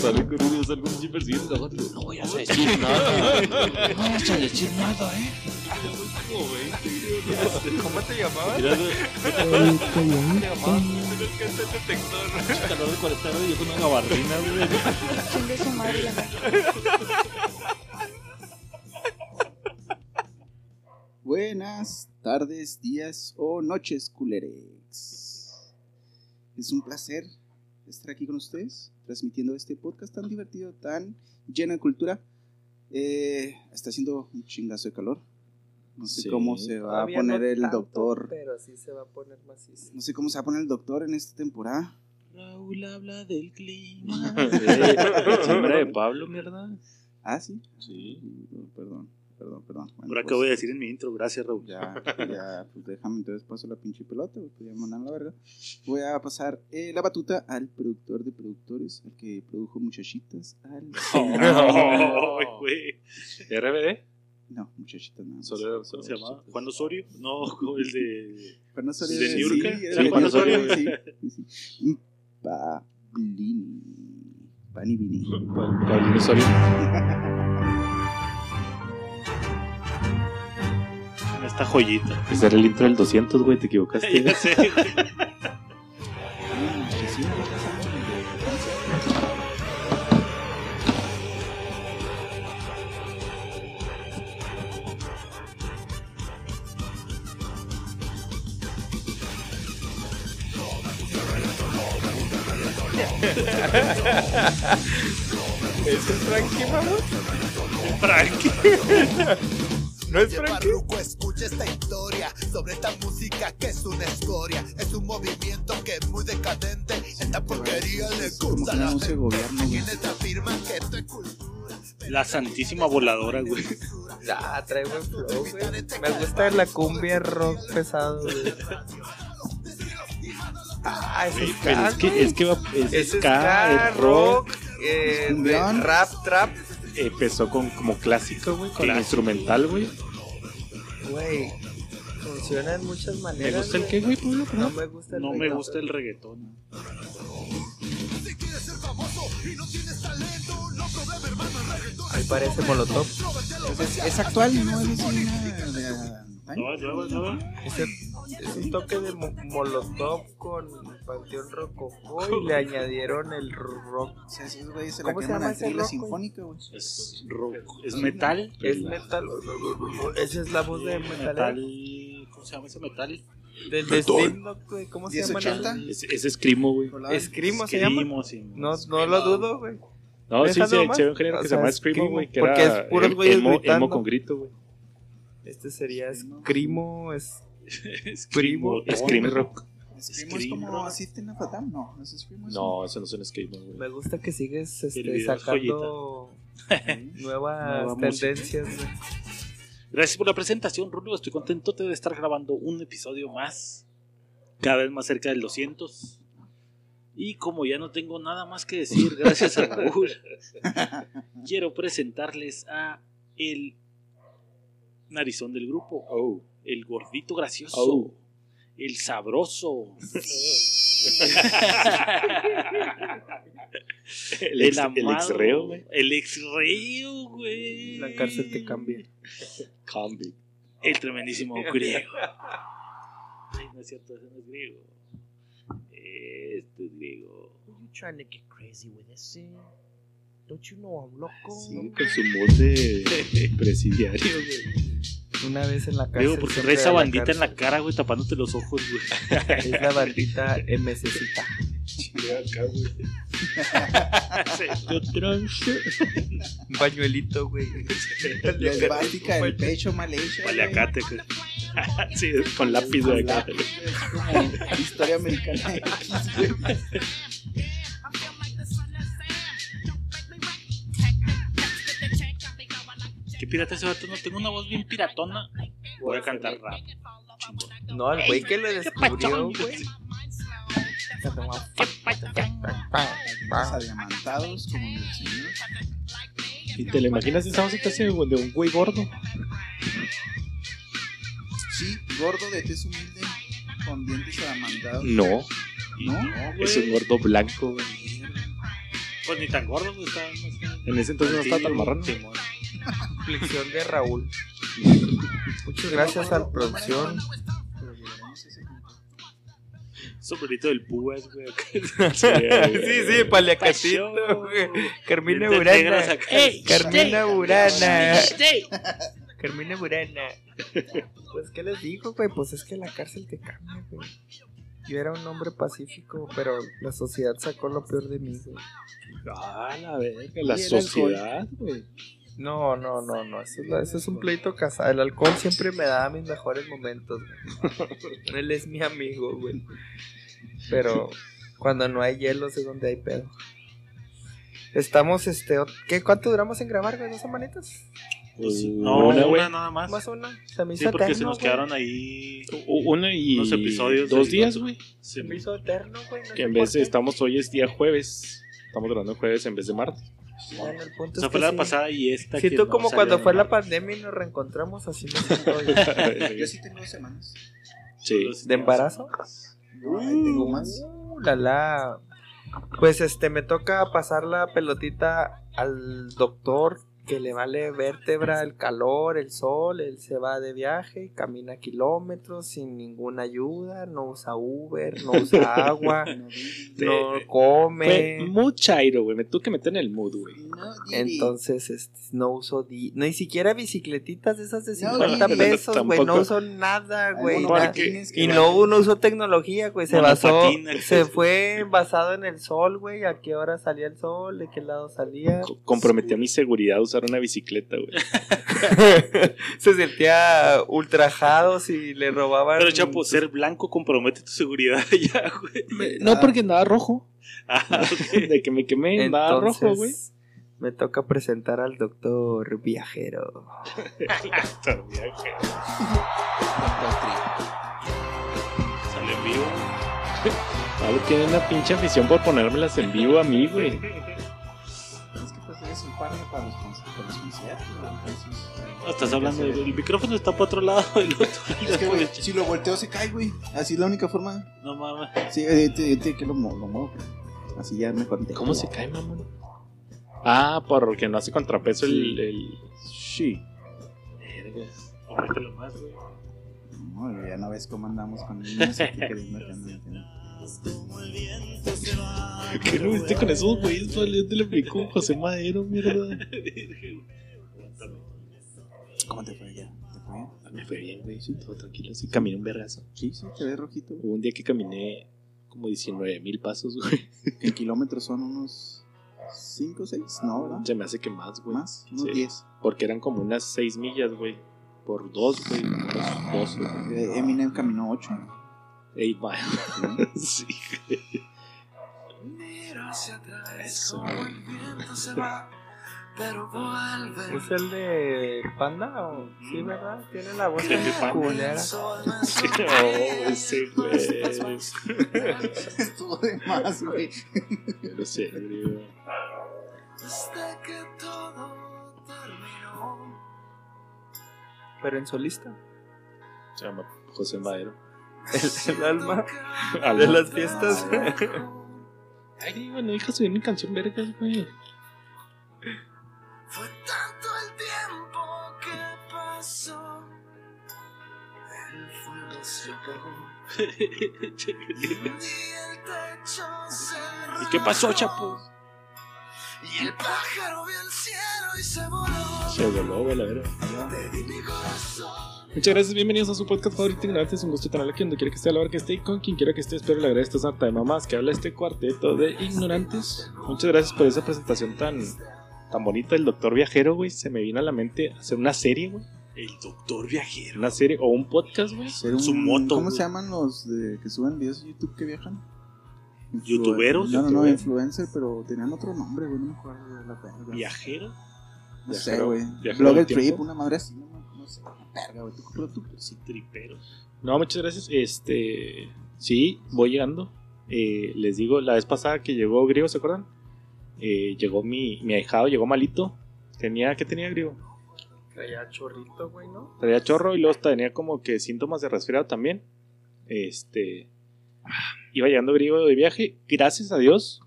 Sale con uno, sale con un pinche persiguiendo a otro. No voy a decir nada. No vas a decir nada, eh. ¿Cómo te llamabas? El ¿Cómo te llamabas? Es que detector. calor de 40 grados y yo con una gabardina, güey. Chingue su madre la neta. Buenas tardes, días o noches, culerex. Es un placer estar aquí con ustedes, transmitiendo este podcast tan divertido, tan lleno de cultura. Eh, está haciendo un chingazo de calor. No sé Sí. cómo se va a poner no el tanto, doctor. Pero sí se va a poner macizo. No sé cómo se va a poner el doctor en esta temporada. Raúl habla del clima. El timbre de Pablo, mierda. Ah, sí. Sí. Perdón, perdón, perdón. Bueno, Ahora, ¿qué pues, voy a decir en mi intro? Gracias, Raúl. Ya, ya, pues déjame entonces paso la pinche pelota, pues ya mandan la verga. Voy a pasar eh, la batuta al productor de productores, al que produjo Muchachitas, al... Ay, güey. ¿RBD? No, Muchachitas nada más. Solo- ¿Cómo se llamaba? ¿Juan Osorio? No, el de. Juan Osorio, ¿De Niurka? Sí, Juan Osorio. Sí, sí, sí. Pablini. Panibini. Pablo Osorio. Esta joyita. Ese era el intro del 200, güey, te equivocaste. Ya sé. ¿Ese es Frankie, vamos? Frankie. ¿No es Frankie? Esta historia sobre esta música que es una escoria. Es un movimiento que es muy decadente. Esta porquería le gusta la gente. Quienes afirman que esto es cultura. La santísima voladora, güey. Ah, trae buen flow, güey. Me gusta la cumbia rock pesado, güey. Ah, es Pero es que, es que va, es, Es ska, ska, es rock. rock, eh, rap, trap. Empezó con, como clásico, güey, con Clásico. instrumental, güey. Güey, funciona en muchas ¿Me maneras. gusta el qué, güey, Pablo? No Perdón. me gusta el No me gusta el reggaetón. Si quieres ser famoso y no tienes talento, no problema, hermano. el reggaetón Ahí parece Molotov. Es, es actual, ¿no? Es una. No, no, no. Es un toque de mo- Molotov con Panteón Rococó y le añadieron el rock. O sea, esos güeyes se la ¿Cómo se queman llama al ese trila rock, güey? sinfónica, güey. Es rock. Es metal. Es metal. Esa es la voz de metal. metal. ¿Cómo se llama ese metal? Del de Slipknot, güey. ¿Cómo se llama? 1080. Es, es escrimo, güey. Escrimo se llama. No, no lo dudo, güey. No, sí, sí, más. un género que se llama Screamo, Screamo, güey, que porque era es puros güeyes emo, con grito, güey. Este sería Escrimo. Es... Primo. Scream rock. Screamo es Scream como. Assistant of a Down, no. No es Screamo. es No, eso no es un Screamo, güey. Me gusta que sigues este, sacando nuevas Nueva tendencias. Gracias por la presentación, Rulo. Estoy contento de estar grabando un episodio más. Cada vez más cerca del 200. Y como ya no tengo nada más que decir, gracias a Raúl, quiero presentarles a el narizón del grupo, Oh. el gordito gracioso, Oh. El sabroso, El ex, el amado, ex reo, güey. El ex reo, güey. La cárcel te cambia. Combi. El tremendísimo griego. Ay, no es cierto, ese no es griego. Este es griego. you trying to get crazy with this? Don't you know I'm loco? Sí, con su voz de presidiario, güey. Una vez en la cárcel. Griego, porque trae esa a la bandita en la cara, güey, tapándote los ojos, güey. Es la bandita MCcita. Un pañuelito, güey. La esvástica del pecho mal güey. Paliacate, güey. sí, con lápiz, güey. acá. Es como historia americana X, güey. Pirata ese vato? No tengo una voz bien piratona. Voy a cantar rap. No, el güey que lo descubrió, güey. Adiamantados como el señor. ¿Y te lo imaginas esa voz que hace de un güey gordo? Sí, gordo de tez humilde, con dientes adiamantados. No, ¿No? es un gordo blanco, güey. Pues ni tan gordo, güey. Estaba más- En ese entonces no estaba tan marrano. Simón. Aflicción de Raúl. Muchas gracias a la producción. Sombrerito del púas, güey. Sí, sí, paliacatito, güey. Carmina Burana. Carmina Burana. Carmina Burana. Pues, ¿qué les digo, güey? Pues es que la cárcel te cambia, güey. Yo era un hombre pacífico, pero la sociedad sacó lo peor de mí, güey. Ah, la verga, la sociedad, güey. No, no, no, no. Eso es, la- eso es un pleito casado. El alcohol siempre me da mis mejores momentos, güey. Él es mi amigo, güey. Pero cuando no hay hielos es donde hay pedo. Estamos, este. ¿qué, ¿Cuánto duramos en grabar, güey? ¿Dos semanitas? Pues, no, Una, una, güey. nada más. Más una. Se me Sí, hizo porque se nos güey. quedaron ahí. Uno y Unos episodios dos días, güey. Se me hizo eterno, güey. no Que en vez de estamos hoy es día jueves. Estamos grabando jueves en vez de martes. Bueno, el punto O sea, es fue que la sí. pasada y esta. Si que tú no como cuando fue la pandemia y nos reencontramos, así me siento hoy. Yo sí tengo dos semanas. sí. ¿De embarazo? No, tengo más. Uh, la la. Pues este, me toca pasar la pelotita al doctor que le vale vértebra, el calor, el sol, él se va de viaje, camina kilómetros sin ninguna ayuda, no usa Uber, no usa agua, no Fue come. muy chairo, güey. Me tuve que meter en el mood, güey. No. Entonces, este, no uso di ni siquiera bicicletitas de esas de No, 50 Didi. pesos, güey, no uso nada, güey. Y no, no usó tecnología, güey. Se basó, se fue basado en el sol, güey. A qué hora salía el sol, de qué lado salía. Co- Comprometí a mi seguridad a usar una bicicleta, güey. se sentía ultrajado si le robaban. Pero, Chapo, ser blanco compromete tu seguridad ya, güey. No, porque andaba rojo. Ah. De que me quemé, andaba Entonces, rojo, güey. Me toca presentar al doctor viajero. Sale en vivo. Pablo tiene una pinche afición por ponérmelas en vivo a mí, güey. Es que eres un par para los con- para los conciertos, güey, entonces- Estás hablando del el micrófono está para otro lado. El otro. Es que, güey, si lo volteo se cae, güey. Así es la única forma. No mames. Sí, eh, te- te- que lo, lo muevo. Así ya me conté. ¿Cómo se cae, mamón? Ah, porque no hace contrapeso el, el. Sí. Aumentalo más, güey. No, ya no ves cómo andamos con niños ¿Qué no viste con esos güeyes? Pablo? Yo te lo pico con José Madero, mierda. ¿Cómo te fue ya? ¿Te fue bien? Me fue bien, güey. Sí, todo tranquilo. Sí, caminé un vergazo. Sí, sí, te ves rojito. güey. Hubo un día que caminé como 19 mil pasos, güey. En kilómetros son unos 5 o 6, ¿no, verdad? Se me hace que más, güey. Más, unos Sí. 10. Porque eran como unas 6 millas, güey. Por dos, güey. Unos 12. Eh, Eminem caminó 8. 8 miles. sí, güey. Eso. ¿Es el de Panda o sí, verdad? Tiene la voz Panda. culera. Oh, ese güey. Estuvo de más, güey. No sé, güey. Pero en solista. Se llama José Madero. El, el alma de las fiestas. Ay, güey, no dejas subir mi canción vergas, güey. Fue tanto el tiempo que pasó. El fuego se apagó. Y un día el techo se ¿Y qué pasó, chapo? Y el pájaro vio el cielo y se voló. Se voló, güey, la verdad. Te di mi corazón. Muchas gracias, bienvenidos a su podcast favorito Ignorantes. Es un gusto tenerlo aquí donde quiera que esté, a la hora que esté y con quien quiera que esté. Espero le agrade esta sarta de mamás que habla este cuarteto de ignorantes. Muchas gracias por esa presentación tan, tan bonita del doctor viajero, güey. Se me vino a la mente hacer una serie, güey. El doctor viajero. Una serie o un podcast, güey. Su moto, ¿Cómo se llaman los de, que suben videos de YouTube que viajan? ¿Youtuberos? No, no, no, influencer, pero tenían otro nombre, güey, no me acuerdo de la verga. Viajero. No sé, Viajero- güey. Blogger. Trip, una madre así, no, no, sé, una verga, güey. Tú, tú, sí. Tripero. No, muchas gracias. Este, sí, voy llegando. Eh, les digo, la vez pasada que llegó Griego, ¿se acuerdan? Eh, llegó mi, mi ahijado, llegó malito. Tenía, ¿qué tenía Griego? Traía chorrito, güey, ¿no? Traía chorro y luego tenía como que síntomas de resfriado también. Este. Iba llegando griego de viaje. Gracias a Dios.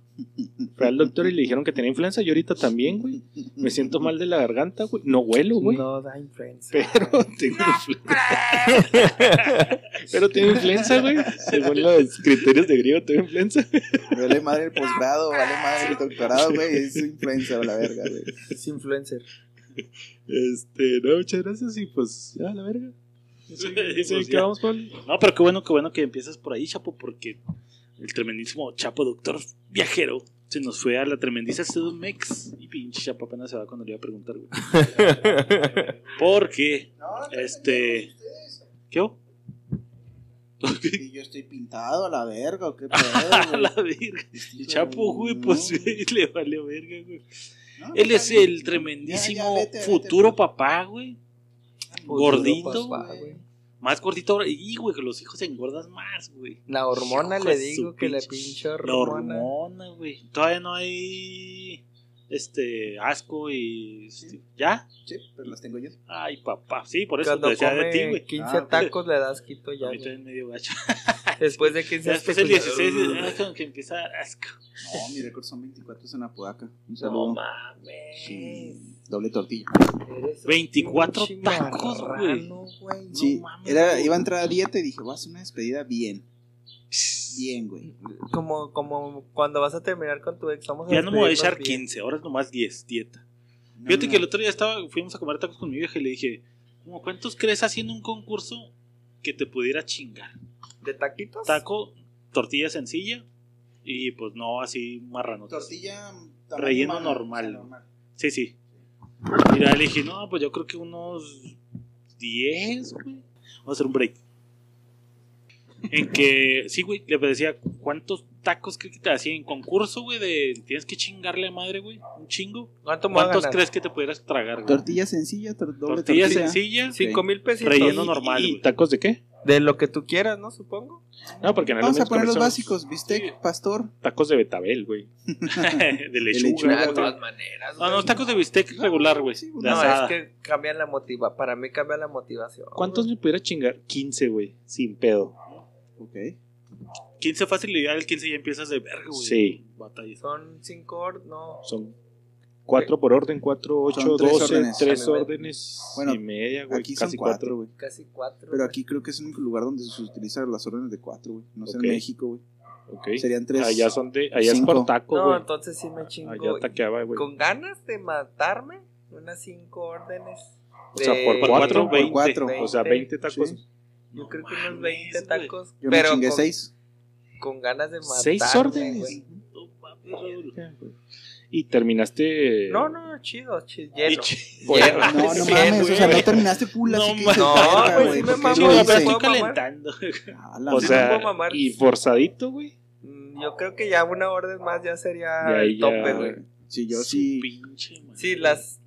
Fue al doctor y le dijeron que tenía influenza. Yo ahorita también, güey. Me siento mal de la garganta, güey. No huelo, güey. No da influenza. Pero tengo influenza. Pero tengo influenza, güey. Según los criterios de griego, tengo influenza. Vale madre el posgrado, vale madre el doctorado, güey. Es influenza o la verga, güey. Es influencer. Este, no, muchas gracias y pues, ya, la verga. Sí, sí, ya. ¿qué vamos, Pablo? No, pero qué bueno, qué bueno que empiezas por ahí, Chapo, porque el tremendísimo Chapo Doctor Viajero se nos fue a la tremendiza Mex y pinche Chapo apenas se va cuando le iba a preguntar, güey. Porque, este, ¿qué? Y yo estoy pintado a la verga, ¿o qué pedo, A la verga. Y Chapo, güey, pues le valió verga, güey. No, Él es el tremendísimo Ya, ya, vete, vete, futuro vete. papá, güey. Futuro Gordito, papá, güey. güey. Más gordito ahora. Y, güey, que los hijos se engordan más, güey. La hormona Hijo le digo que la pinche- pinche La hormona. hormona, güey. Todavía no hay este asco y este, ya. Sí, pero las tengo yo. Ay, papá. Sí, por eso te Cuando decía de ti, come güey. 15 Ah, tacos le das quito ya. A mí también medio gacho. Después de 15 Ya después el 16 es como que empieza asco. No, mi récord son 24 en Apodaca. Un No saludo. mames. Sí, doble tortilla. Eres un 24 pinche tacos, güey. güey. No Sí, mames, era, iba a entrar a dieta y dije, voy a hacer una despedida bien. Bien, güey. Como, como cuando vas a terminar con tu ex. Vamos a Ya no me voy a echar bien. 15, ahora es nomás 10, dieta. No, Fíjate no, que el otro día estaba, fuimos a comer tacos con mi vieja y le dije, "¿Cómo ¿cuántos crees haciendo un concurso que te pudiera chingar? ¿De taquitos? Taco, tortilla sencilla y pues no así marrano. Tortilla. Relleno normal. sea, Sí, sí. Mira, le dije, no, pues yo creo que unos 10, güey. Vamos a hacer un break. En que, sí, güey, le decía, ¿cuántos tacos crees que te hacía en concurso, güey? De tienes que chingarle a madre, güey. Un chingo. ¿Cuánto ¿Cuántos crees que te pudieras tragar, güey? Tortilla sencilla, tor- doble Tortilla tortilla. sencilla, Cinco mil pesitos. relleno ¿Y- normal, ¿Y güey. tacos de qué? De lo que tú quieras, ¿no? Supongo. No, porque en el Vamos a poner los básicos. Bistec, pastor. Tacos de betabel, güey. de lechuga. lechuga, de todas maneras. No, no, tacos de bistec regular, güey. sí. No, asada. es que cambian la motiva. Para mí cambia la motivación. ¿Cuántos güey. me pudiera chingar? 15, güey. Sin pedo. Ok. 15 fácil y ya el 15 ya empiezas de verga, güey. Sí. Batalla. Son cinco or... No. Son 4 por orden, 4, 8, Son tres 12, órdenes. 3 A mí me- órdenes Bueno, y media, güey. aquí son Casi cuatro. 4, güey. Casi cuatro. Pero aquí creo que es el único lugar donde se utilizan las órdenes de cuatro, güey. No sé en México, güey. Ok. Serían tres. Allá son de. Allá es cinco. por taco, No, güey. entonces sí me chingo. Allá taqueaba, güey. Con ganas de matarme, unas cinco órdenes. O sea, por de- 4, Por 20. cuatro. O sea, 20 tacos. Sí. Yo No creo que unos 20 güey. tacos. Yo me pero chingué con, seis. con ganas de matarme. Seis órdenes. Y terminaste. No, no, chido, chido. Pinche- Hielo. No, no mames, o sea, no terminaste full, así No que mames. dices, No, verga, sí me ¿por qué mamó, Sí, pero estoy calentando. O sea, y forzadito, güey. Mm, Yo creo que ya una orden más ya sería el tope, güey. Sí, yo sí. Pinche, man. Sí, las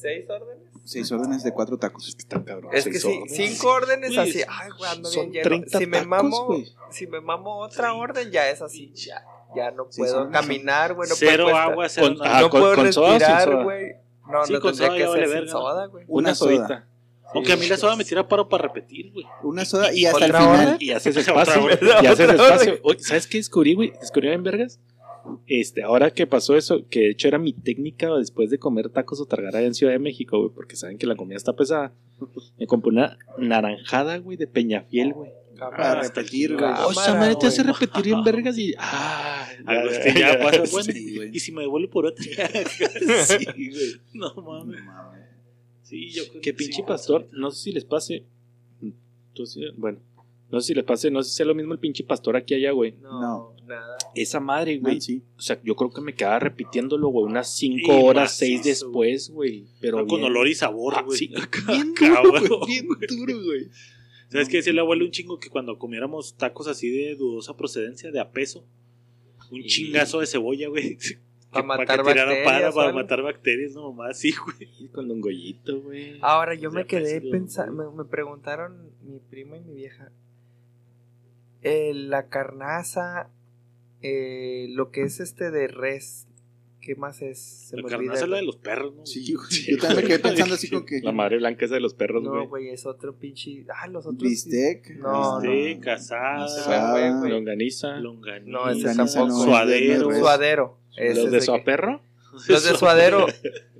seis órdenes. Seis órdenes de cuatro tacos. Está cabrón. Es que sí, órdenes. cinco órdenes Güey, así, ay, güey, ando bien lleno. 30 Si me tacos, mamo, güey. si me mamo otra orden, ya es así, ya, ya no Sí, puedo son- caminar, güey, no Cero puedo agua, cero Con- nada. ah, no con- puedo con soda respirar, soda? güey. No, Sí, no con tendría soda que vale ser verga, ¿no? soda, güey. Una Una soda. sodita. Aunque a mí la soda me tira paro para repetir, güey. Una soda y Y hasta el final. orden, Y haces espacio. Y haces espacio. Oye, ¿Sabes qué descubrí, güey? Descubrí en Vergas. Este, ahora que pasó eso, que de hecho era mi técnica después de comer tacos o tragar allá en Ciudad de México, güey, porque saben que la comida está pesada. Me compré una naranjada, güey, de Peñafiel, güey. Para repetir, güey. O sea, madre, te hace repetir en Vergas y. ¡Ah! Agustín ya pasa, bueno. Sí, güey. Y si me devuelvo por otra. Sí, güey. No mames. Sí, yo creo Que pinche sí. pastor, no sé si les pase. Tú sí, bueno, no sé si les pase, no sé si sea lo mismo el pinche pastor aquí allá, güey. No, No. nada. Esa madre, güey. Nancy. O sea, yo creo que me quedaba repitiéndolo, güey, unas 5 Y horas, macizo, 6 después, güey. Pero con bien- olor y sabor, Ah, güey. sí. Bien duro, güey, bien duro, güey. ¿Sabes qué decía el abuelo un chingo que cuando comiéramos tacos así de dudosa procedencia, de a peso, un Y- chingazo de cebolla, güey? Pa' que- matar que tirara bacterias, para, para matar bacterias, no más, sí, güey. Con un gollito, güey. Ahora yo me quedé pensando, me, me preguntaron mi prima y mi vieja, eh, la carnaza, eh, lo que es este de res, ¿Qué más es? Se La me carnaza olvida. es la de los perros, ¿no? Sí, güey. Yo también me quedé pensando así como que. La madre blanca esa de los perros, güey. No, güey, es otro pinche. Ah, los otros. Bistec. No, Sí, no. Asada. Longaniza. longaniza, No, ese Longaniza tampoco. no, Suadero. es. Suadero. ¿Los es de que- Suaperro? Los de Suadero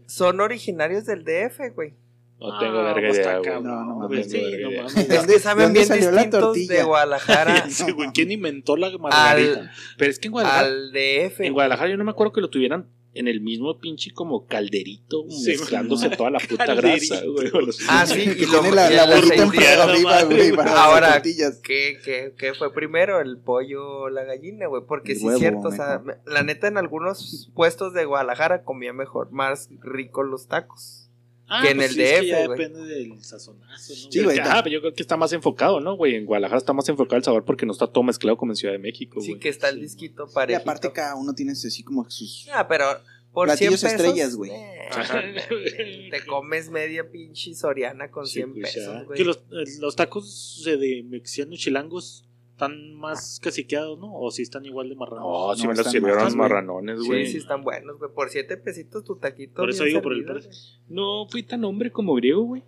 son originarios del DF, güey. No tengo Ah, verga pues idea, güey. No, no mames, sí, no, no mames. ¿De Es que saben dónde bien salió la tortilla? de Guadalajara Sí, güey, ¿Quién inventó la margarita? al, Pero es que en Guadalajara, al DF. en Guadalajara yo no me acuerdo que lo tuvieran en el mismo pinche como calderito Sí, mezclándose toda la puta Calderito. grasa, güey. Ah, sí, Y lo tiene la, la bolita arriba, güey, para Ahora, las tortillas. ¿Qué, qué, qué fue primero, el pollo o la gallina, güey? Porque El sí huevo, es cierto, o sea, la neta en algunos puestos de Guadalajara comía mejor, más rico los tacos. Ah, que en pues el sí, es que DF, ya depende del sazonazo, ¿no? Sí, güey. Ah, pero yo creo que está más enfocado, ¿no, güey? En Guadalajara está más enfocado el sabor porque no está todo mezclado como en Ciudad de México, Sí güey. que está el disquito Y parejito. aparte cada uno tiene así como sus... Ah, pero por Platillos 100 pesos, estrellas, güey. eh, Ajá. te comes media pinche soriana con Sí, 100 pues, ya. pesos, güey. Que los, eh, los tacos de, de mexicanos chilangos están más caciqueados, ¿no? O si están igual de marranos. No, si No, me los sirvieron más, güey. marranones, Sí, güey. sí están buenos, güey. Por 7 pesitos tu taquito Por eso digo, por el precio. No fui tan hombre como griego, güey.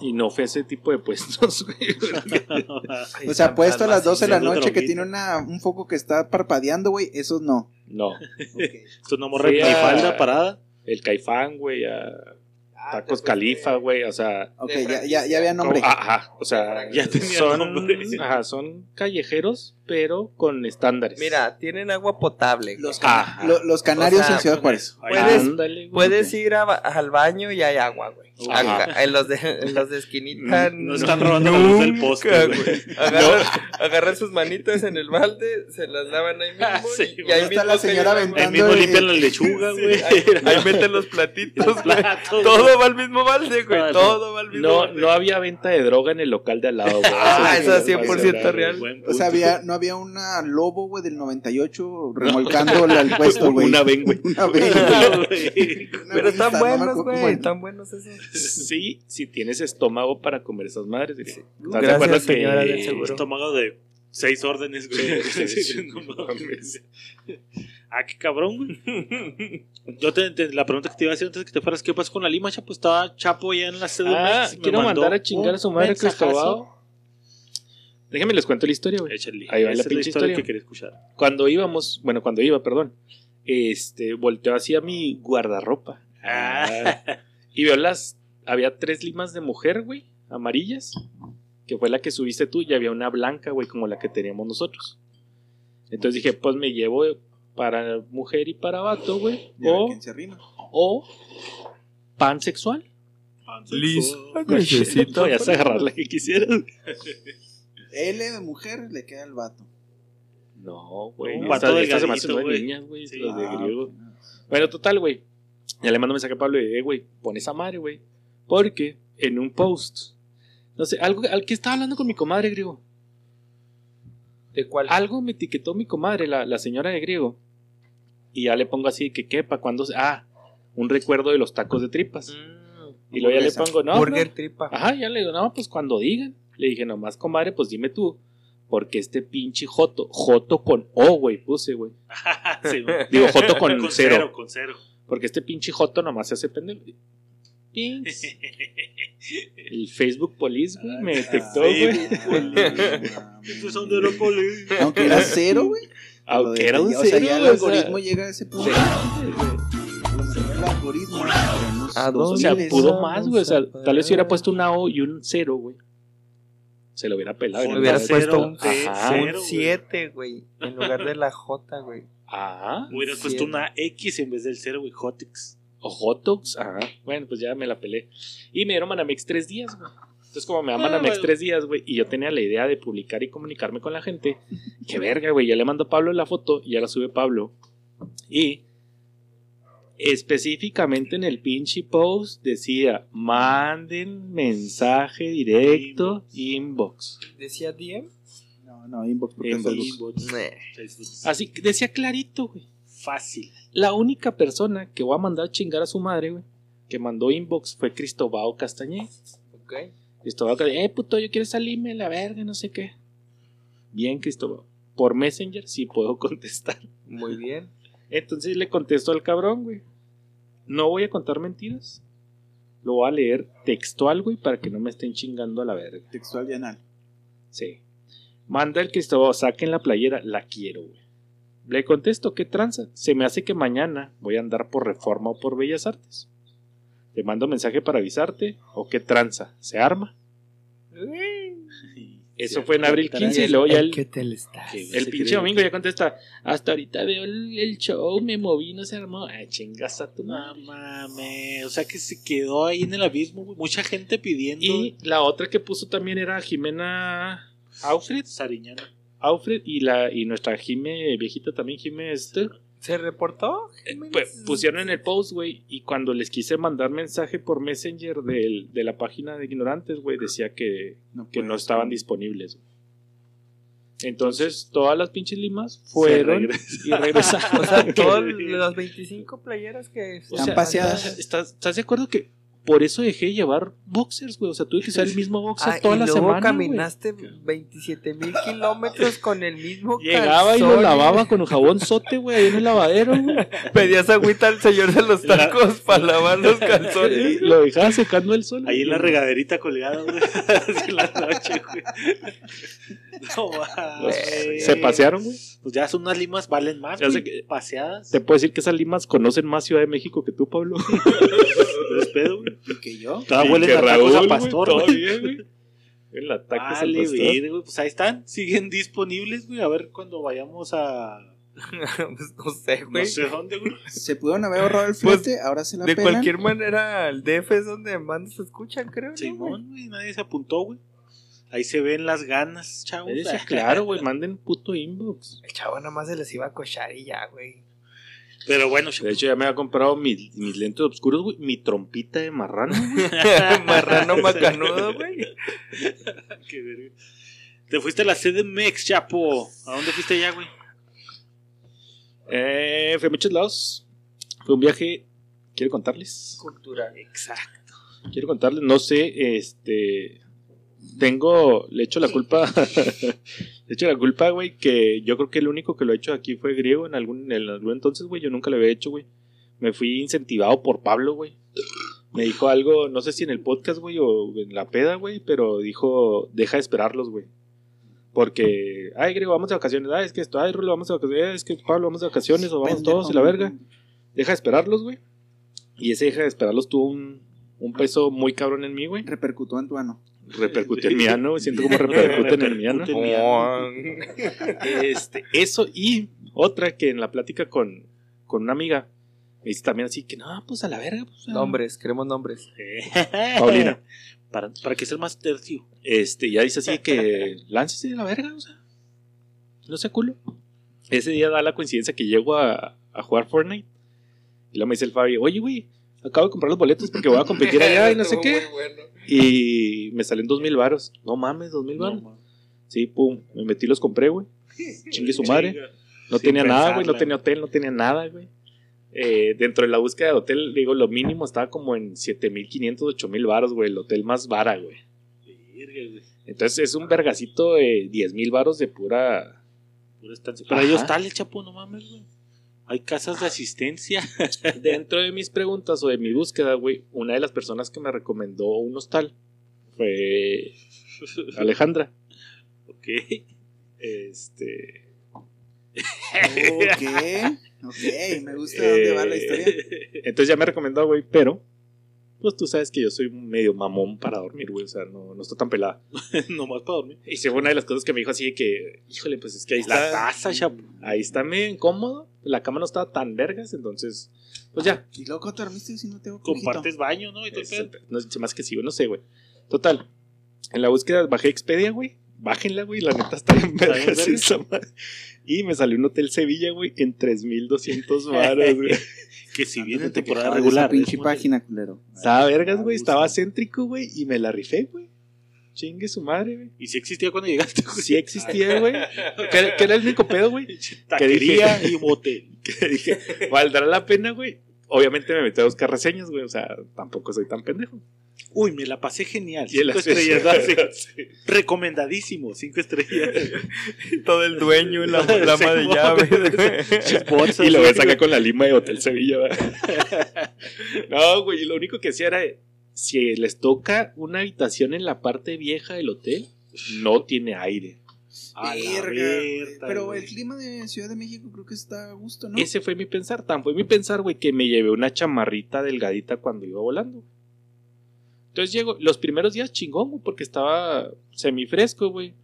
y no fue ese tipo de puestos, güey. O sea, puesto a las 12 de la noche que tiene una, un foco que está parpadeando, güey, esos no. No. Es una morra Fui de a- falda parada. El caifán, güey, a tacos te califa, güey. O sea, Ok, ya, ya, ya había nombre. Ajá, o sea, Ya tenía son, nombre. ajá, son callejeros, pero con estándares. Mira, tienen agua potable. Los, cana- lo- los canarios O sea, en Ciudad Juárez. Puedes- Ándale. Puedes ir a ba- al baño y hay agua, güey. Acá, En los de, en los de esquinita. No están robando la luz del poste, güey. Agarran, agarran sus manitas en el balde, se las lavan ahí mismo. Sí, y, ahí Está mismo la señora caen- Ahí aventando mismo limpian la lechuga, güey. Ahí, ahí meten los platitos, güey. Platos, Todo va al mismo balde, güey. Ah, no. Todo va al mismo No, balde. no había venta de droga en el local de al lado, güey. Ah, eso es sí, 100% güey. real. O sea, había, no había una lobo, güey, del 98 remolcando al puesto, güey. Una ven, güey. Una ven, güey. Pero están no buenos, güey. Están buenos esos. Sí, si tienes estómago para comer esas madres. güey. ¿Estás de Gracias, acuerdo señora que- del seguro. Estómago de seis órdenes, güey. Sí, sí, sí. No mames. Ah, qué cabrón, güey. Yo te, te- la pregunta que te iba a hacer antes de que te fueras, ¿qué pasó con la lima, Chapo? Estaba Chapo ya en la CDMX. Ah, me quiero mandó mandar a chingar a su madre mensajazo. Déjenme les cuento la historia, güey. Échale. Ahí va la Esa pinche historia historia. que quería escuchar. Cuando íbamos, bueno, cuando iba, perdón, este, volteó hacia mi guardarropa. Ah. Y veo las, había tres limas de mujer, güey, amarillas, que fue la que subiste tú, y había una blanca, güey, como la que teníamos nosotros. Entonces dije, pues me llevo para mujer y para vato, güey, o, quién se arrima. o pan sexual. Liz. Voy a agarrar la que quisieras. L de mujer le queda al vato. No, güey. Un vato güey. niñas, güey, Sí. las de Ah, griego. Bueno, total, güey. Ya le mando mensaje a Pablo y, eh, güey, pon esa madre, güey. Porque en un post, no sé, algo al que estaba hablando con mi comadre griego. ¿De cuál? Algo me etiquetó mi comadre, la, la señora de griego. Y ya le pongo así que quepa cuando. Ah, un recuerdo de los tacos de tripas. Mm, Y luego ya le pongo, no. Burger no. tripa. Ajá, ya le digo, no, pues cuando digan. Le dije, nomás, comadre, pues dime tú. Porque este pinche Joto, Joto con O, güey, puse, güey. Sí. Digo, Joto con, con cero. cero. Con cero. Porque este pinche Joto nomás se hace pendejo. Pins. El Facebook Police, güey, me detectó, güey. Estos son de la poli. Aunque era cero, güey. Aunque era un O sea, cero, ya el algoritmo llega a ese punto. El algoritmo. los ¿A O sea, 2000s, pudo más, güey. O sea, tal vez si hubiera puesto una O y un cero, güey. Se lo hubiera pelado. Le Cero, puesto un, Ajá. cero, un güey. 7, güey. En lugar de la J, güey. Ah, Hubieras Cero. puesto una X en vez del cero, güey. Hotix. o dogs. Ajá. Bueno, pues ya me la pelé. Y me dieron Manamex tres días, güey. Entonces, como me Ah, Manamex bueno. tres días, güey, y yo tenía la idea de publicar y comunicarme con la gente, que verga, güey. Ya le mando a Pablo la foto y ya la sube Pablo. Y específicamente en el pinche post decía: manden mensaje directo, inbox. ¿Decía DM? No, no, inbox porque Inbox. es. Inbox. Nah. Así que decía clarito, güey. Fácil. La única persona que voy a mandar a chingar a su madre, güey, que mandó inbox fue Cristobao Castañé. Ok. Cristobao Castañé, eh, puto, yo quiero salirme la verga, no sé qué. Bien, Cristobao. Por Messenger sí puedo contestar. Muy bien. Entonces le contesto al cabrón, güey. No voy a contar mentiras. Lo voy a leer textual, güey, para que no me estén chingando a la verga. Textual y anal. Sí. Manda el Cristóbal, saquen la playera, la quiero, güey. Le contesto, ¿qué tranza? Se me hace que mañana voy a andar por Reforma o por Bellas Artes. Te mando mensaje para avisarte, o qué tranza, ¿se arma? Eso fue en abril 15 y luego ya el, ¿Qué tal estás? Sí, el pinche domingo ya contesta, hasta ahorita veo el, el show, me moví, no se armó. Ah, chingas a tu No mames. O sea que se quedó ahí en el abismo, güey. Mucha gente pidiendo. Y la otra que puso también era Jimena Alfred, Sariñana. Alfred y la y nuestra Jime viejita también Jime este ¿Se reportó? Eh, pues, pusieron en el post, güey, y cuando les quise mandar mensaje por Messenger del- de la página de Ignorantes, güey, decía que, No que no estaban disponibles. güey. Entonces, todas las pinches limas fueron y regresaron. O sea, todas las 25 playeras que O Están sea, paseadas. ¿estás, ¿Estás de acuerdo que por eso dejé de llevar boxers, güey? O sea, tuve que usar el mismo boxer Ah, toda y la luego semana. güey. caminaste 27 mil kilómetros con el mismo Llegaba y lo lavaba con un jabón sote, güey, ahí en el lavadero, güey. Pedías agüita al señor de los La- tacos para lavar los calzones. Lo dejaba secando el sol. Ahí en la regaderita colgada, güey. Así en la noche, güey. No mames. Se pasearon, güey. Pues ya son unas limas, valen más, Ya sé güey. que- Paseadas. Te puedo decir que esas limas conocen más Ciudad de México que tú, Pablo. No es pedo, güey. Y que yo. Todavía huelen que a tacos a pastor, güey. todavía, güey. El ataque Vale, al pastor. ver, güey. Pues ahí están. Siguen disponibles, güey. A ver cuando vayamos a. Pues no sé, No güey. sé dónde, güey. Se pudieron haber ahorrado el Pues, flete, ahora se la De pelan. cualquier manera, el DF es donde más nos escuchan, creo. ¿no, güey? Simón, güey. Nadie se apuntó, güey. Ahí se ven las ganas, chavos. Claro, güey, manden puto inbox. El chavo nada más se les iba a cochar y ya, güey. Pero bueno, De hecho, ya me había comprado mis, mis lentes oscuros, güey. Mi trompita de marrano. Marrano macanudo, güey. Qué verga. Te fuiste a la CDMX, Chapo. ¿A dónde fuiste allá, güey? eh, fui a muchos lados. Fue un viaje. Quiero contarles. Cultural. Exacto. Quiero contarles. No sé, este. Tengo. Le echo la culpa. le echo la culpa, güey. Que yo creo que el único que lo he hecho aquí fue griego en algún, en algún entonces, güey. Yo nunca lo había hecho, güey. Me fui incentivado por Pablo, güey. Me dijo algo, no sé si en el podcast, güey, o en la peda, güey, pero dijo, deja de esperarlos, güey. Porque, ay, griego, vamos de vacaciones. Ay, es que esto, ay, Rulo, vamos de vacaciones. Es que Pablo, vamos de vacaciones o vamos todos y la verga. Deja de esperarlos, güey. Y ese deja de esperarlos tuvo un, un peso muy cabrón en mí, güey. Repercutó en tu ano. Repercutió en mi ano, güey. Siento como. Repercute en mi ano. Este, eso y otra que en la plática con, con una amiga me dice también así que no, pues a la verga. Pues, Nombres, queremos nombres. Paulina. Para, para que sea más tercio. Este, ya dice así que láncese a la verga, o sea, no sea culo. Ese día da la coincidencia que llego a, a jugar Fortnite y luego me dice el Fabi, oye, güey, acabo de comprar los boletos porque voy a competir allá y no sé qué. Y me salen dos mil varos. No mames, dos mil varos. Sí, pum, me metí y los compré, güey. Chingue su madre. No Sin tenía nada, güey, no tenía hotel, no tenía nada, güey. Eh, dentro de la búsqueda de hotel, digo, lo mínimo estaba como en 7500, 8000 varos, güey, el hotel más vara, güey. Entonces es un vergacito de 10 mil varos de pura. Pura estancia. Pero ellos tal, Chapo, no mames, güey. Hay casas de asistencia. Dentro de mis preguntas o de mi búsqueda, güey, una de las personas que me recomendó un hostal fue Alejandra. ok. Este. Ok. Ok, me gusta dónde va la historia. Entonces ya me recomendó, güey, pero. Pues tú sabes que yo soy medio mamón para dormir, güey. O sea, no, no está tan pelada. Nomás para dormir. Y fue una de las cosas que me dijo así de que, híjole, pues es que ahí La está. taza, Chapo. Ahí está medio incómodo. La cama no estaba tan vergas, entonces. Pues ya. Y loco, te dormiste si no tengo cojito? Compartes baño, ¿no? Y todo el pedo. no sé más que sí, güey, no sé, güey. Total. En la búsqueda bajé Expedia, güey. Bájenla, güey. La neta está bien vergas verga. esa madre. Y me salió un hotel Sevilla, güey, en 3200 baros, güey. Que si viene en temporada de esa regular. pinche página, culero. Estaba vergas, güey. Estaba céntrico, güey. Y me la rifé, güey. Chingue su madre, güey. Y si existía cuando llegaste, güey. Sí existía, güey. que, era el único pedo, güey. Taquería y motel. Que dije, ¿valdrá la pena, güey? Obviamente me metí a buscar reseñas, güey. O sea, tampoco soy tan pendejo. Uy, me la pasé genial. Y Cinco estrellas. ¿no? Sí. Recomendadísimo. Cinco estrellas. Todo el dueño, la, Sí, la ama de mo- llaves. Y lo ves acá con la lima de Hotel Sevilla. ¿verdad? no, güey, lo único que hacía era, si les toca una habitación en la parte vieja del hotel, no tiene aire. Verga, Pero güey. el clima de Ciudad de México creo que está a gusto, ¿no? Ese fue mi pensar, tan fue mi pensar, güey, que me llevé una chamarrita delgadita cuando iba volando. Entonces llego, los primeros días chingón, güey, porque estaba semifresco, güey.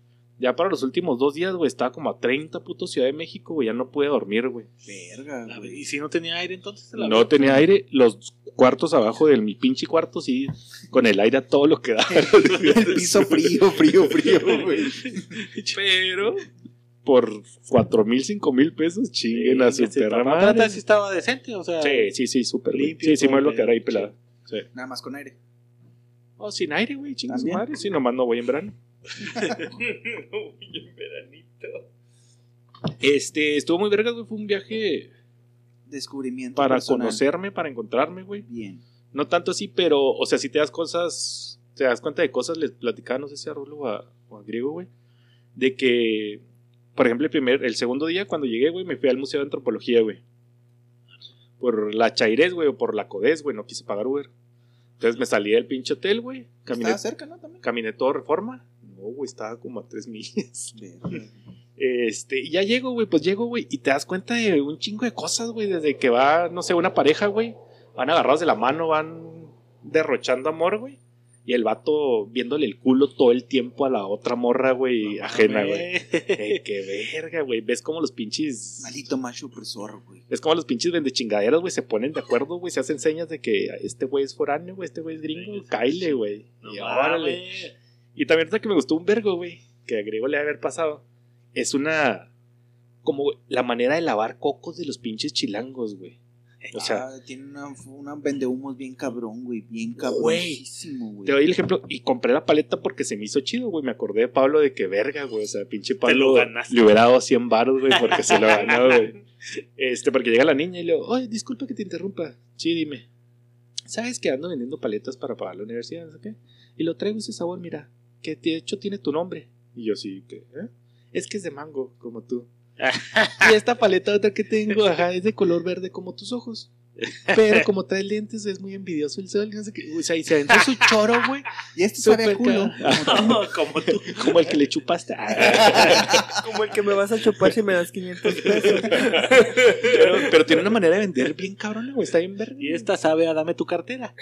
Ya para los últimos dos días, güey, estaba como a 30 puto Ciudad de México, güey, ya no pude dormir, güey. Verga, güey. ¿Y si no tenía aire entonces? La No verga? tenía aire, los cuartos abajo de mi pinche cuarto, sí, con el aire a todo lo que da. El piso frío, frío, frío, güey. Pero por cuatro mil, cinco mil pesos, chinguen a su perra madre. Plata sí estaba decente, o sea. Sí, sí, sí, súper. Limpio Sí, sí, me lo el quedar ahí. Sí. Nada más con aire. Oh, sin aire, güey, ¿También? madre. Sí, nomás no voy en verano. Este, estuvo muy verga, güey. Fue un viaje Descubrimiento para personal. conocerme, para encontrarme, güey. Bien. No tanto así, pero, o sea, si te das cosas, te das cuenta de cosas, les platicaba, no sé si a Rulo o a, o a Griego, güey, de que, por ejemplo, el primer, el segundo día cuando llegué, güey, me fui al Museo de Antropología, güey. Por la Chairés, güey, o por la Codés, güey, no quise pagar Uber. Entonces me salí del pinche hotel, güey, caminé, Estaba cerca, ¿no? También. caminé todo Reforma. No, güey, estaba como a tres millas. Este, y ya llego, güey, pues llego, güey, y te das cuenta de un chingo de cosas, güey, desde que va, no sé, una pareja, güey, van agarrados de la mano, van derrochando amor, güey, y el vato viéndole el culo todo el tiempo a la otra morra, güey, ajena, güey. Eh, qué verga, güey, ves como los pinches... Maldito macho opresor, güey. Es como los pinches vende chingaderas, güey, se ponen de acuerdo, güey, se hacen señas de que este güey es foráneo, güey, este güey es gringo, caile, güey. No Y órale. Y también otra que me gustó un vergo, güey, que a Griego le ha haber pasado, es una... como la manera de lavar cocos de los pinches chilangos, güey. O sea, Ah, tiene una, una vendehumos bien cabrón, güey. Bien güey. te doy el ejemplo, y compré la paleta porque se me hizo chido, güey, me acordé de Pablo de que verga, güey, o sea, pinche lo Pablo ganaste. le hubiera dado 100 baros, güey, porque se lo ganó, güey. Este, porque llega la niña y le digo, oye, disculpa que te interrumpa. Sí, dime. ¿Sabes que ando vendiendo paletas para pagar la universidad? No sé qué. Y lo traigo ese sabor, mira, que de hecho tiene tu nombre. Y yo sí, que, ¿eh? Es que es de mango, como tú. y esta paleta otra que tengo, ajá, es de color verde como tus ojos. Pero como trae lentes, es muy envidioso el sol. y No sé qué. O sea, y se aventó su choro, güey. Y este sabe a culo. como tú. Como el que le chupaste. Como el que me vas a chupar si me das 500 pesos. pero, pero tiene una manera de vender bien cabrona, güey. Está bien verde. Y esta sabe a dame tu cartera.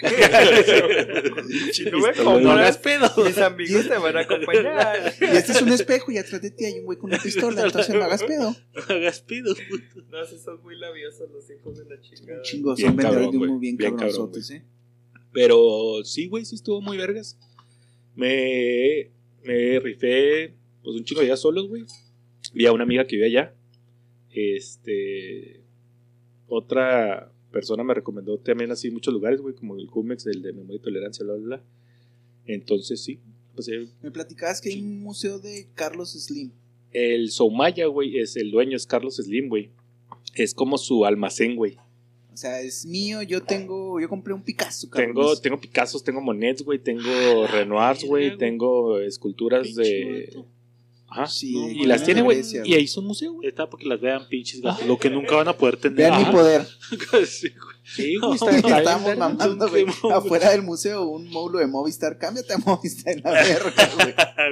Si no me compras, hagas pedo. mis amigos te van a acompañar. Y este es un espejo y atrás de ti hay un güey con una pistola. Entonces no hagas pedo. No hagas pedo. puto. No, si son muy labiosos los hijos de la chingada. Chingo. Bien Son vendedores cabrón, de humo bien Bien cabrón, cabronzotes, ¿eh? Pero sí, güey, sí estuvo muy vergas. Me, me rifé pues un chingo días solos, güey. Vi a una amiga que vive allá. Este. Otra persona me recomendó también así muchos lugares, güey, como el Jumex, el de memoria y tolerancia, bla, bla, bla. Entonces sí, pues eh, Me platicabas que hay un museo de Carlos Slim. el Soumaya, güey, es el dueño, es Carlos Slim, güey. Es como su almacén, güey. O sea, es mío. Yo tengo. Yo compré un Picasso, Tengo, cabrones. tengo Picassos, tengo Monets, güey, tengo Renoirs, güey, tengo esculturas Pinche de. vato. Ajá. Sí, No, Y las tiene, güey. Y ahí un museo, güey. Está porque las vean pinches gatos. Lo que nunca van a poder tener. Vean mi Ajá. poder. Sí, güey. Sí, bien estábamos mamando, güey. Son- Afuera del museo, un módulo de Movistar. Cámbiate a Movistar en la verga, güey. Ah.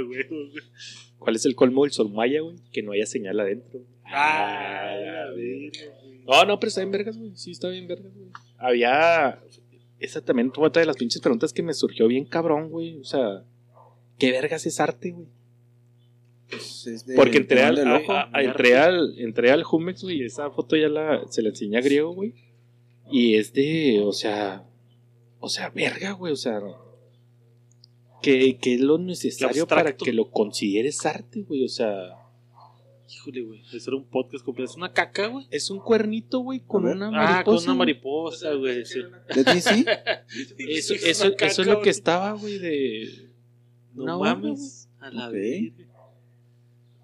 ¿Cuál es el colmo del Soumaya, güey? Que no haya señal adentro. Ah, la verga. No, no, pero está bien vergas, güey. Sí, está bien vergas, güey. Había. Esa también fue otra de las pinches preguntas que me surgió bien cabrón, güey. O sea, ¿qué vergas es arte, güey? Pues es de- Porque entré al, ojo. a- a- entré al, entré al Jumex, güey, y esa foto ya la, se la enseñé a griego, güey. Y es de, o sea, o sea, verga, güey, o sea, que, que es lo necesario para que lo consideres arte, güey, o sea, Híjole, güey. Eso era un podcast completo. Es una caca, güey. es un cuernito, güey, con una Ah, mariposa. con una mariposa, güey. sí. ¿De ti sí? Eso, Es eso, eso es lo que estaba, güey, de... No mames. A la verga.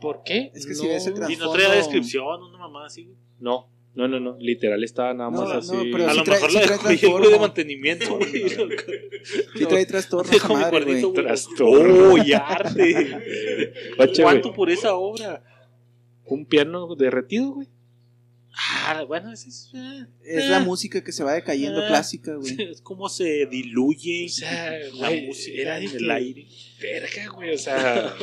¿Por qué? Es que si ves el Y no trasfondo- traía descripción, una mamá así, güey. No, No, no, no. Literal estaba nada No, más no, así. pero A lo trae- mejor la trae dejó güey de mantenimiento, güey. Sí trae trastorno. Dejo mi cuernito, güey. Trastorno. ¡Oh, y arte! ¿Cuánto por esa obra? Un piano derretido, güey. Ah, bueno, ese es. eh, Es eh, la música que se va decayendo Ah. clásica, güey. Es como se diluye O sea, la güey, música era en el aire. Verga, güey. O sea,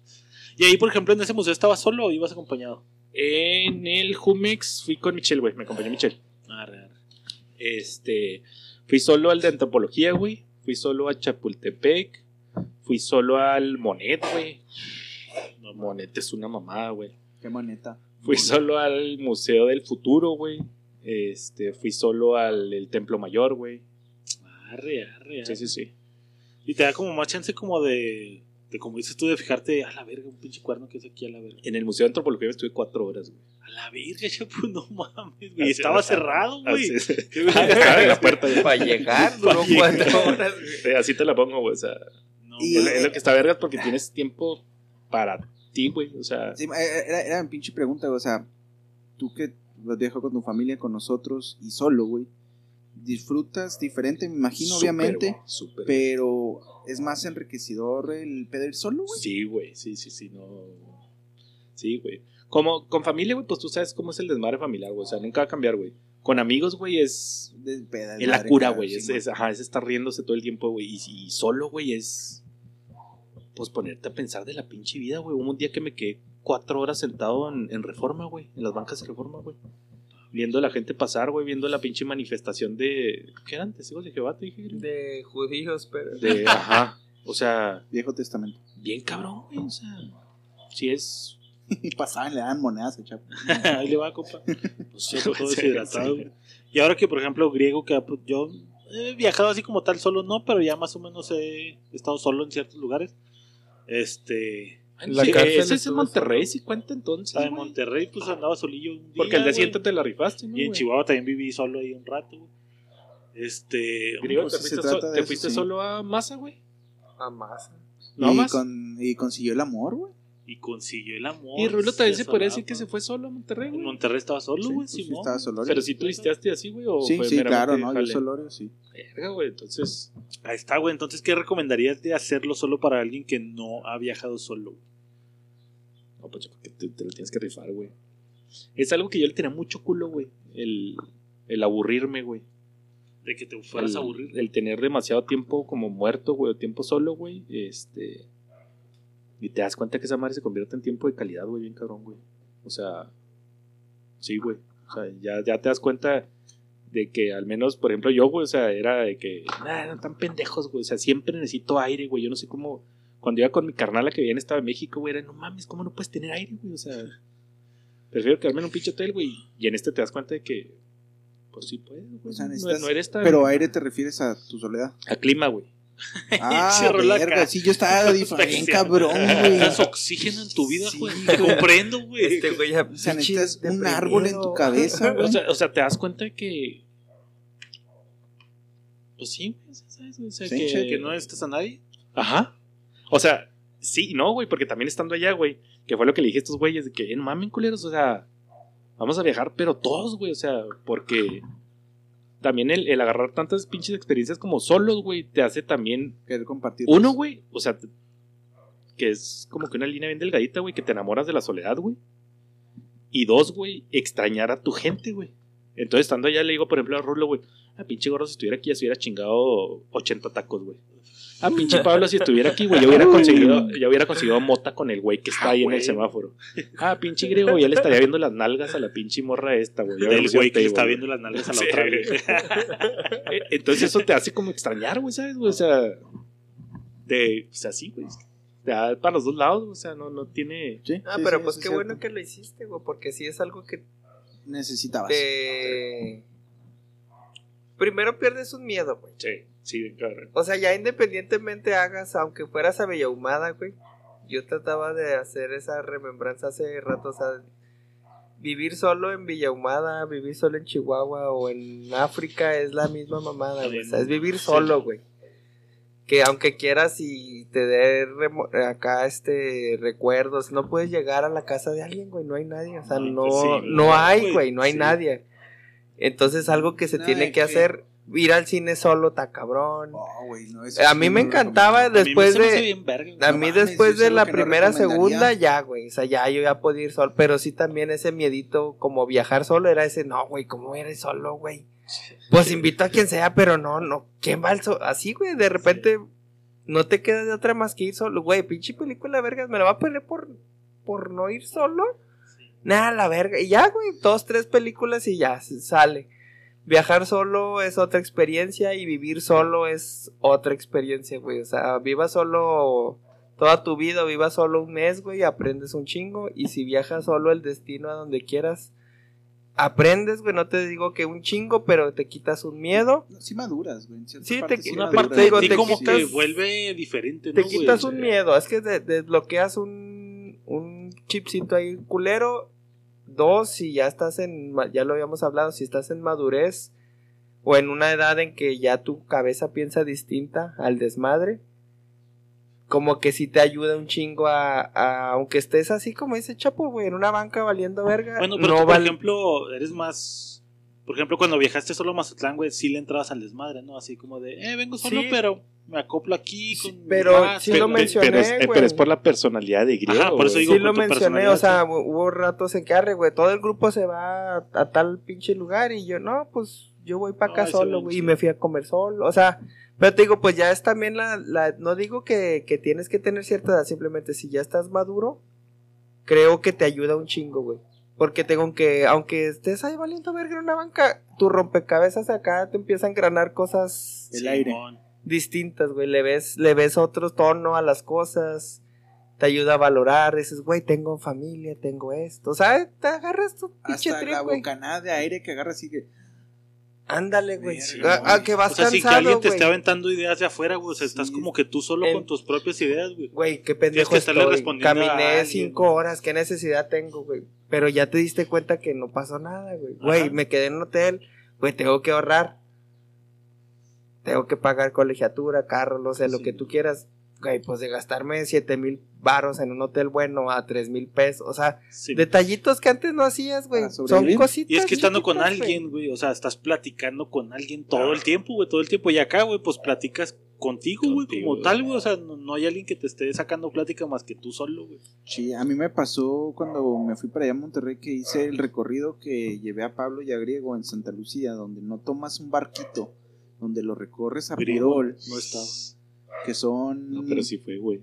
y ahí, por ejemplo, en ese museo estabas solo o ibas acompañado. en el Jumex fui con Michelle, güey. Me acompañó Michelle. Arre, arre. Este. Fui solo al de antropología, güey. Fui solo a Chapultepec. Fui solo al Monet, güey. No, Monet es una mamada, güey. Qué moneta. Fui solo al Museo del Futuro, güey. Este, fui solo al el Templo Mayor, güey. Arre, arre, arre. Sí, sí, sí. Y te da como más chance como de, de como dices tú, de fijarte a la verga, un pinche cuerno que es aquí a la verga. En el Museo de Antropología estuve cuatro horas, güey. A la verga, chapu, no mames, güey. Así Estaba es. cerrado, güey. Estaba en la puerta, güey. Para llegar, duró cuatro horas. güey. Sí, Así te la pongo, güey. O sea, No, Y- es, es lo que está vergas porque tienes tiempo para ti, güey. O sea, Sí, era, era mi pinche pregunta, güey. O sea, tú que has viajado con tu familia, con nosotros y solo, güey. Disfrutas diferente, me imagino, obviamente. güey, súper. Pero es más enriquecedor el pedo ir solo, güey. Sí, güey, sí, sí, sí, no. Sí, güey. Como con familia, güey, pues tú sabes cómo es el desmadre familiar, güey. O sea, nunca va a cambiar, güey. Con amigos, güey, es. Es la cura, güey. sí, Es, ajá, es estar riéndose todo el tiempo, güey. Y, y solo, güey, es. Pues ponerte a pensar de la pinche vida, güey. Hubo un día que me quedé cuatro horas sentado en, en reforma, güey. En las bancas de reforma, güey. Viendo a la gente pasar, güey. Viendo la pinche manifestación de. ¿Qué eran? ¿Testigos de Jehová? Te dije? De judíos, pero. De, ajá. O sea, Viejo Testamento. bien cabrón, güey. O sea, sí es. Y pasaban, le daban monedas, el chapo. Ahí le va, compa. Pues sí, todo deshidratado. güey. Y ahora que, por ejemplo, griego, que pues, yo he viajado así como tal solo, no, pero ya más o menos he estado solo en ciertos lugares. Este. La Sí, cárcel ese es en Monterrey, sí cuenta entonces. Estaba en güey. Monterrey, pues andaba solillo un día. Porque el de güey. asiento te la rifaste, ¿no? Y en güey? Chihuahua también viví solo ahí un rato, güey. Este. Griego, Pues ¿te se fuiste, trata so- de te eso, fuiste sí. solo a Masa, güey? A más. No y, más. con, y consiguió el amor, güey. Y consiguió el amor. Y Rulo también se podría decir que se fue solo a Monterrey, güey. Monterrey estaba solo, Sí, güey, pues sí, Simón. estaba solo. Pero si turisteaste así, güey, o Sí, fue sí, claro, ¿no? Yo jale? solo, sí. Verga, güey, entonces... Ahí está, güey. Entonces, ¿qué recomendarías de hacerlo solo para alguien que no ha viajado solo? güey? No, pues yo creo que te, te lo tienes que rifar, güey. Es algo que yo le tenía mucho culo, güey. El, el aburrirme, güey. De que te fueras el, a aburrir. el tener demasiado tiempo como muerto, güey, o tiempo solo, güey. Este. Y te das cuenta que esa madre se convierte en tiempo de calidad, güey, bien cabrón, güey. O sea. Sí, güey. O sea, ya, ya te das cuenta de que al menos, por ejemplo, yo, güey, o sea, era de que. Nah, no tan pendejos, güey. O sea, siempre necesito aire, güey. Yo no sé cómo. Cuando iba con mi carnala que vivía en Estado de México, güey, era, no mames, ¿cómo no puedes tener aire, güey? O sea, prefiero quedarme en un pinche hotel, güey. Y en este te das cuenta de que, pues sí puedes, güey. O sea, no, necesitas- no eres tan. Pero aire te refieres a tu soledad. A clima, güey. Ah, la verga, cara. sí, yo estaba bien cabrón, güey. Necesitas oxígeno en tu vida, Sí, güey. Te comprendo, güey. Este güey ya. O sea, necesitas un árbol en tu cabeza, güey. O sea, o sea, te das cuenta que. Pues sí, güey, ¿sabes? O sea, Sí, que, Que no estás a nadie. Ajá. O sea, sí no, güey, porque también estando allá, güey, que fue lo que le dije a estos güeyes, de que, eh, no mamen, culeros, o sea, vamos a viajar, pero todos, güey, o sea, porque también el, el agarrar tantas pinches experiencias como solos, güey, te hace también Querer compartir. Uno, güey, o sea, te- que es como que una línea bien delgadita, güey, que te enamoras de la soledad, güey. Y dos, güey, extrañar a tu gente, güey. Entonces, estando allá, le digo, por ejemplo, a Rulo, güey, a pinche gordo, si estuviera aquí, ya se hubiera chingado 80 tacos, güey. A pinche Pablo, si estuviera aquí, güey, ya hubiera conseguido, ya hubiera conseguido mota con el güey que está Ah, ahí en güey. el semáforo. Ah, pinche griego, ya le estaría viendo las nalgas a la pinche morra esta, güey. Del güey que le está güey. viendo las nalgas a la Sí. otra vieja. Eh, Entonces eso te hace como extrañar, güey, ¿sabes? güey? O sea, de, o sea, sí, güey. Te da para los dos lados, o sea, no, no tiene... Sí, Ah, sí, pero sí, pues qué bueno que lo hiciste, güey, porque sí es algo que Necesitabas. te... Primero pierdes un miedo, güey. Sí, sí, bien cabrón. O sea, ya independientemente hagas, aunque fueras a Villahumada, güey. Yo trataba de hacer esa remembranza hace rato, o sea, vivir solo en Villahumada, vivir solo en Chihuahua o en África es la misma mamada, güey. O sea, es vivir solo, güey. que aunque quieras y te dé acá este recuerdos, no puedes llegar a la casa de alguien, güey, no hay nadie, o sea, no, pues no no, hay, güey, no hay nadie. Entonces algo que se tiene que- hacer, ir al cine solo, está cabrón. Oh, güey, no, eso A mí me encantaba después de- bien verga, güey. A mí después de la no primera, segunda, ya, güey. O sea, ya yo ya podía ir solo. Pero sí también ese miedito, como viajar solo, era ese, no, güey, ¿cómo ir solo, güey? Pues invito a quien sea, pero no, no. ¿Quién va al solo? Así, güey, de repente no te queda de otra más que ir solo. Güey, pinche película, vergas, me la va a perder por, por no ir solo. Nada, la verga. Y ya, güey, dos, tres películas y ya, sale. Viajar solo es otra experiencia y vivir solo es otra experiencia, güey. O sea, viva solo toda tu vida, viva solo un mes, güey, aprendes un chingo. Y si viajas solo el destino a donde quieras, aprendes, güey. No te digo que un chingo, pero te quitas un miedo. Sí maduras, güey. Sí, te qui- Una parte digo, de ti te como quitas- que vuelve diferente, ¿no, Te quitas un miedo, es que de- desbloqueas un, un chipcito ahí culero. Dos, si ya estás en, ya lo habíamos hablado, si estás en madurez o en una edad en que ya tu cabeza piensa distinta al desmadre, como que sí te ayuda un chingo a, a- aunque estés así como dice Chapo, güey, en una banca valiendo verga. Bueno, pero no tú, por ejemplo, eres más... Por ejemplo, cuando viajaste solo a Mazatlán, güey, sí le entrabas al desmadre, ¿no? Así como de, eh, vengo solo, Sí. pero me acoplo aquí con... pero sí lo mencioné, pero, es, güey. pero es por la personalidad de griego. Ajá, por eso digo, sí por lo mencioné, o sea, hu- hubo ratos en que arre, güey, todo el grupo se va a, a tal pinche lugar y yo, no, pues yo voy para acá solo, güey, y me fui a comer solo, o sea, pero te digo, pues ya es también la, la no digo que, que tienes que tener cierta edad, simplemente si ya estás maduro, creo que te ayuda un chingo, güey. Porque tengo que, aunque estés ahí valiendo verga en una banca, tu rompecabezas acá te empiezan a engranar cosas El aire. Simón. Distintas, güey. Le ves, le ves otro tono a las cosas. Te ayuda a valorar. Dices, güey, tengo familia, tengo esto. O sea, te agarras tu pinche Hasta trip, la güey. bocanada de aire que agarra así que. Ándale, güey. Verga, A, a que vas O sea, si que alguien te güey. esté aventando ideas de afuera, güey, o sea, estás Sí. como que tú solo En- con tus propias ideas, güey. Güey, qué pendejo que estoy. respondiendo a Caminé alguien, cinco horas, qué necesidad tengo, güey. Pero ya te diste cuenta que no pasó nada, güey. Güey, me quedé en un hotel, güey, tengo que ahorrar. Tengo que pagar colegiatura, carro, no sé, lo que tú quieras. Güey, pues de gastarme siete mil varos en un hotel bueno a tres mil pesos. O sea, Sí. detallitos que antes no hacías, güey. Son cositas. Y es que estando con alguien, güey, o sea, estás platicando con alguien todo el tiempo, güey, todo el tiempo. Y acá, güey, pues platicas contigo, güey, como tal, güey. O sea, no, no hay alguien que te esté sacando plática más que tú solo, güey. Sí, a mí me pasó cuando me fui para allá a Monterrey que hice el recorrido que llevé a Pablo y a Griego en Santa Lucía, donde no tomas un barquito, donde lo recorres a Pirol, no estaba. que son. No, pero sí fue, güey.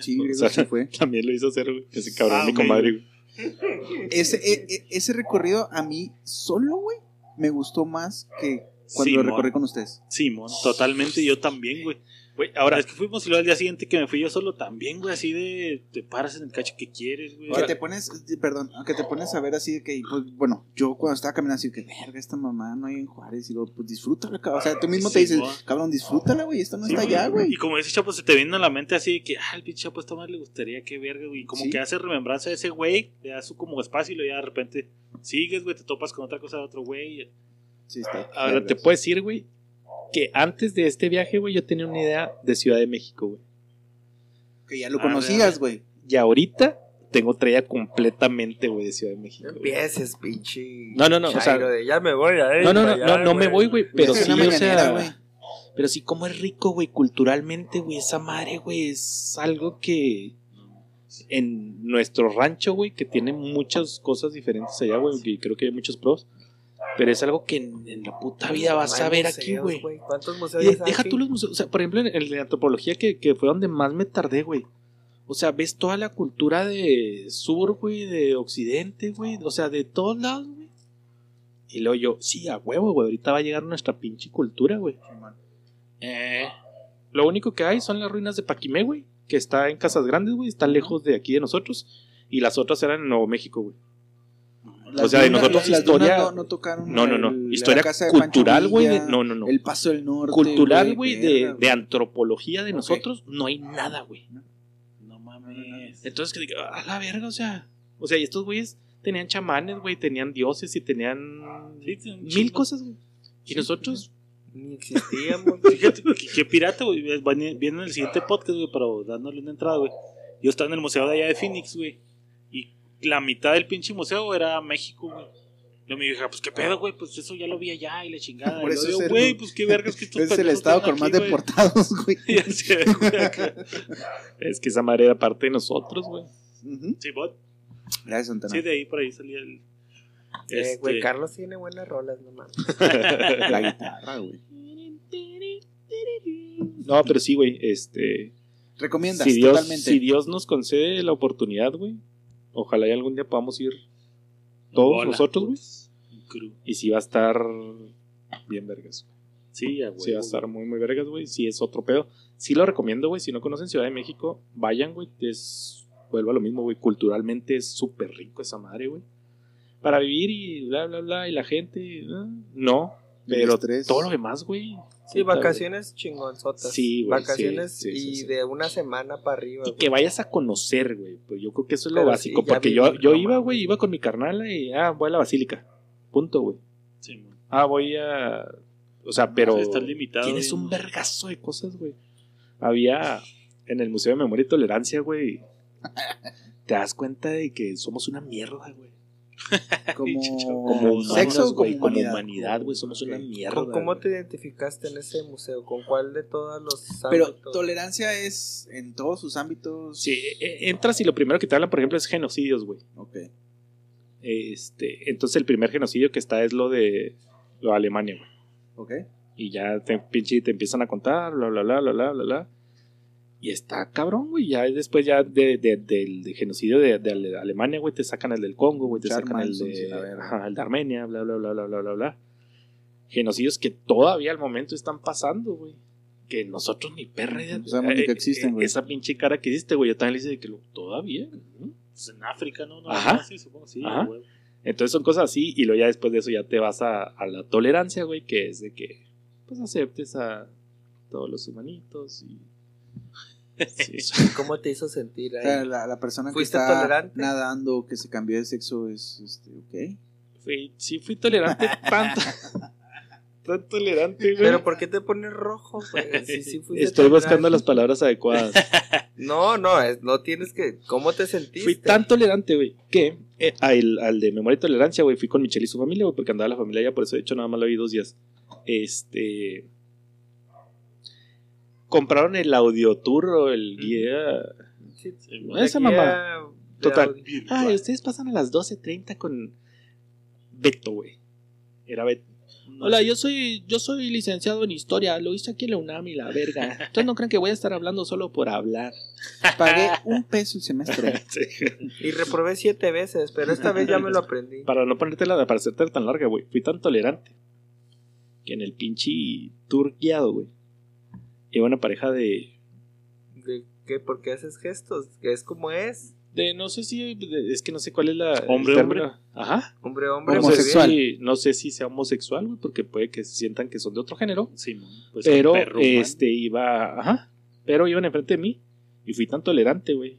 Sí, O Griego sea, sí fue. También lo hizo hacer, güey. Ese cabrón, Ah, mi comadre, güey. Ese, e- e- ese recorrido a mí solo, güey, me gustó más que cuando lo recorrí con ustedes. Simón, totalmente, yo también, güey. Güey, Ahora, es que fuimos y luego al día siguiente que me fui yo solo también, güey, así de te paras en el cacho que quieres, güey. Que te pones, perdón, que te pones a ver así de que, pues, bueno, yo cuando estaba caminando así de que, verga, esta mamá no hay en Juárez, y digo, pues disfrútala, cabrón. O sea, tú mismo te dices, cabrón, disfrútala, güey, esto no Sí, está allá, güey. Y como ese chapo se te viene a la mente así de que, ah, el pinche chapo esta madre le gustaría que verga, güey. Y como Sí. que hace remembranza de ese güey, le das su como espacio y luego ya de repente sigues, güey, te topas con otra cosa de otro güey. Sí, está. ahora te puedo decir, güey, que antes de este viaje, güey, yo tenía una idea de Ciudad de México, güey. Que ya lo A conocías, güey. Y ahorita tengo otra idea completamente, güey, de Ciudad de México. No empieces, pinche. No, no, no, o sea- de, ya me voy a ir No, no, no, no, no me voy, güey, pero sí, o sea, güey. pero sí como es rico, güey, culturalmente, güey, esa madre, güey, es algo que en nuestro rancho, güey, que tiene muchas cosas diferentes allá, güey, que creo que hay muchos pros, pero es algo que en, en la puta vida vas a ver museos, aquí, güey. ¿Cuántos museos Y hay Deja aquí? tú los museos, o sea, por ejemplo, en, en la antropología que, que fue donde más me tardé, güey. O sea, ves toda la cultura de sur, güey, de occidente, güey, o sea, de todos lados, güey. Y luego yo, sí, a huevo, güey, ahorita va a llegar nuestra pinche cultura, güey. Eh, lo único que hay son las ruinas de Paquimé, güey, que está en Casas Grandes, güey, está lejos de aquí de nosotros. Y las otras eran en Nuevo México, güey. Las sea, de nosotros las historia- No, no tocaron. No, no, no. el- Historia cultural, güey, no, no, no. El paso del norte. Cultural, güey, de, de antropología de nosotros, no hay nada, güey. No mames. Entonces, que diga, a la verga, o sea. O sea, y estos güeyes tenían chamanes, güey, tenían dioses y tenían Sí, mil cosas, güey. Y Sí, nosotros, Ni existíamos. Fíjate, que pirata, güey. Viene viene en el siguiente podcast, güey, pero dándole una entrada, güey. Yo estaba en el museo de allá de Phoenix, güey. La mitad del pinche museo era México, güey. Yo me dije, pues qué pedo, güey, pues eso ya lo vi allá y la chingada. Por Y eso güey, pues qué vergas que estos Es el estado con más güey. deportados, güey. Sé. Es que esa madre era parte de nosotros, güey. Sí, bot. Gracias, Santana. Sí, de ahí por ahí salía el. Eh, güey, este, Carlos tiene buenas rolas, no mames. La guitarra, güey. No, pero sí, güey. Este. Recomiendas Si Dios, totalmente. si Dios nos concede la oportunidad, güey. Ojalá y algún día podamos ir todos nosotros, güey. crew. Y si va a estar bien vergas. Sí, huevo, Sí va a estar muy, muy vergas, güey. Si es otro pedo. Sí lo recomiendo, güey. Si no conocen Ciudad de México, vayan, güey. Es, vuelvo a lo mismo, güey. Culturalmente es súper rico esa madre, güey. Para vivir y bla, bla, bla. Y la gente, no. Pero estrés. todo lo demás, güey. Sí, vacaciones chingonzotas. Sí, güey, Vacaciones sí, sí, sí, y sí. de una semana para arriba. Y güey. que vayas a conocer, güey. Pues yo creo que eso es lo Pero básico. porque yo, yo iba, güey, iba con mi carnal y, ah, voy a la basílica. Punto, güey. Sí, man. Ah, voy a. O sea, pero. Sí, está limitado, Tienes güey. un vergazo de cosas, güey. Había. En el Museo de Memoria y Tolerancia, güey. Te das cuenta de que somos una mierda, güey. Como, Como humanos, sexo güey. como humanidad. humanidad, güey. Somos una mierda. ¿Cómo, te identificaste en ese museo? ¿Con cuál de todos los Pero ámbitos? tolerancia es en todos sus ámbitos. Sí, e- entras y lo primero que te hablan, por ejemplo, es genocidios, güey. Ok. Este, entonces el primer genocidio que está es lo de, lo de Alemania, güey. Ok. Y ya te, pinche, te empiezan a contar, bla, bla, bla, bla, bla, bla, bla. Y está cabrón, güey. Ya después ya de, de- del de genocidio de, de Ale- Alemania, güey, te sacan el del Congo, güey, te Charles sacan el de, ajá, el de Armenia, bla, bla, bla, bla, bla, bla, bla. Genocidios que todavía al momento están pasando, güey. Que nosotros ni perra. No sabemos ni que Eh, existen, eh, güey. Esa pinche cara que hiciste, güey. Yo también le hice de que lo, todavía. ¿no? Pues en África, ¿no? no Ajá. Sí, supongo, sí, Ajá. güey. Entonces son cosas así, y luego ya después de eso ya te vas a, a la tolerancia, güey, que es de que pues aceptes a todos los humanitos y... Sí, sí. ¿Cómo te hizo sentir O ahí? sea, la, la persona que ¿Fuiste está tolerante? nadando, que se cambió de sexo, es este, ok. Fui- sí fui tolerante tanto, tan tolerante, güey. Pero ¿por qué te pones rojo, güey? Sí, sí Estoy buscando las palabras adecuadas. No, no, es- no tienes que... ¿Cómo te sentiste? Fui tan tolerante, güey, que eh, al, al de memoria y tolerancia, güey, fui con Michelle y su familia, güey, porque andaba la familia allá, por eso de hecho nada más lo vi dos días. Este. Compraron el audio tour o el guía. Sí, esa mamá. Total. audio. Ay, ustedes pasan a las 12.30 con Beto, güey. Era Beto. Hola, yo soy, yo soy licenciado en historia, lo hice aquí en la UNAM y la verga. Entonces no crean que voy a estar hablando solo por hablar. Pagué un peso el semestre. Y reprobé siete veces, pero esta vez ya me lo aprendí. Para no ponerte la, para hacerte tan larga, güey. Fui tan tolerante que en el pinche tour guiado, güey. Iba una pareja de, ¿De qué? ¿Por qué haces gestos? Que es como es. de no sé si, de- es que no sé cuál es la el Hombre, término. Ajá. Hombre, hombre, No sé, Homosexual. si, no sé si sea homosexual, güey, porque puede que se sientan que son de otro género. Sí, man, pues, pero un perro, man. este iba, ajá, pero iban enfrente de mí y fui tan tolerante, güey,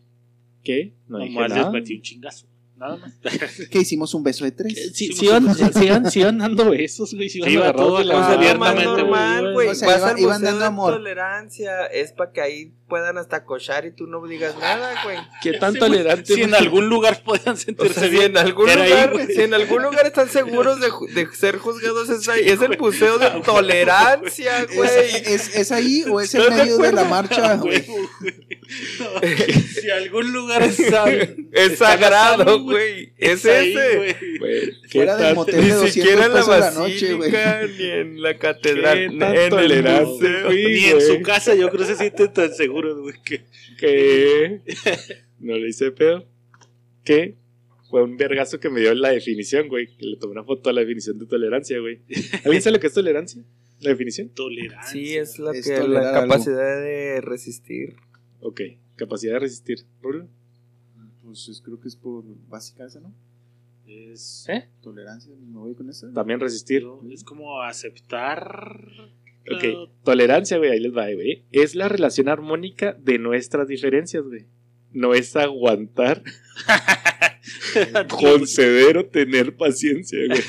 que no dije Nomás les nada. metí un chingazo. Nada más. que hicimos un beso de tres. Sí, Sí, iban, sí iban- sí iban dando besos, güey, sí iban Sí, iba todo de la O sea, abiertamente, normal, güey. O sea, Vas iba- al iban dando amor. tolerancia. Es para que ahí puedan hasta cochar y tú no digas nada, güey. ¿Qué tan Sí, tolerante? Si en algún lugar puedan O sentirse sea, si bien. en algún ahí, lugar, güey. si en algún lugar están seguros de, de ser juzgados es ahí. Es el museo de tolerancia, güey. ¿Es, es, es ahí o es en ¿Estás de medio de la marcha, Ah, güey? No, si algún lugar es sagrado, güey. Es ahí, ese. güey. ¿qué Fuera del tan- motel de Ni 200 siquiera en la la noche, güey. basílica, ni en la catedral, Qué ni en el museo. Ni en su casa yo creo que se sienten tan seguros, güey, que que no le hice pedo. Que fue un vergazo que me dio la definición, güey. Que le tomé una foto a la definición de tolerancia, güey. ¿Alguien sabe lo que es tolerancia? ¿La definición? tolerancia. Sí, es la, Es que, la algo. capacidad de resistir. Ok. Capacidad de resistir. ¿Rulo? Pues es- creo que es por básica esa, ¿no? Es, ¿Eh? Tolerancia, me voy con esa. También resistir. es como aceptar. Ok. Tolerancia, güey. Ahí les va, güey. Es la relación armónica de nuestras diferencias, güey. No es aguantar Conceder o tener paciencia, güey.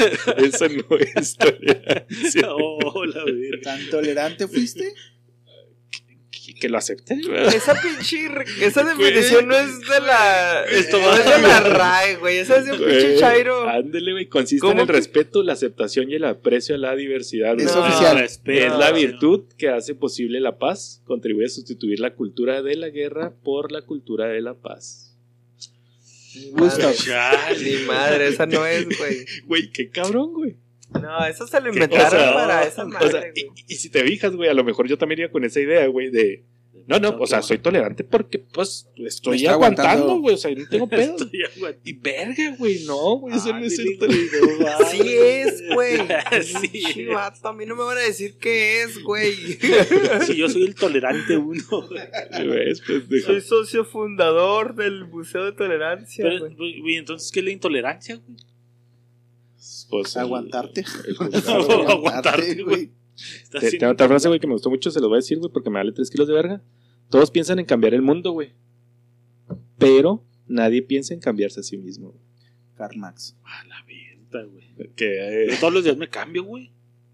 Eso no es tolerancia. Oh, la. ¿Tan tolerante fuiste? Que, lo acepte, güey. Esa pinche. Esa definición no es de la. Esto no es de la RAE, güey. Esa es de un pinche chairo. Ándele, güey. Consiste en ¿Cómo el que- respeto, la aceptación y el aprecio a la diversidad. Es güey. oficial. respeto. Es la virtud que hace posible la paz. Contribuye a sustituir la cultura de la guerra por la cultura de la paz. Gustav. Chale. Ni madre, esa no es, güey. Güey, qué cabrón, güey. No, eso se lo ¿Qué inventaron para esa O sea, madre, y, y si te fijas, güey, a lo mejor yo también iba con esa idea, güey, de. No, no, o sea, soy tolerante porque, pues, estoy aguantando, güey, o sea, no tengo pedo. Estoy aguantando. Y verga, güey, no, güey, eso no es el tolerante. güey. Sí es, güey. Sí. Vato, a mí no me van a decir qué es, güey. Si yo soy el tolerante uno. ¿Ves? Pendejo. Soy socio fundador del Museo de Tolerancia, Pero, güey. güey, entonces, ¿qué es la intolerancia, güey? Pues, el- Aguantarte. el- Aguantarte, güey. Te- otra frase, güey, que me gustó mucho, se los voy a decir, güey, porque me vale 3 kilos de verga. Todos piensan en cambiar el mundo, güey. Pero nadie piensa en cambiarse a sí mismo. güey. Karl Marx. A la venta, güey. Que, eh, todos los días me cambio, güey.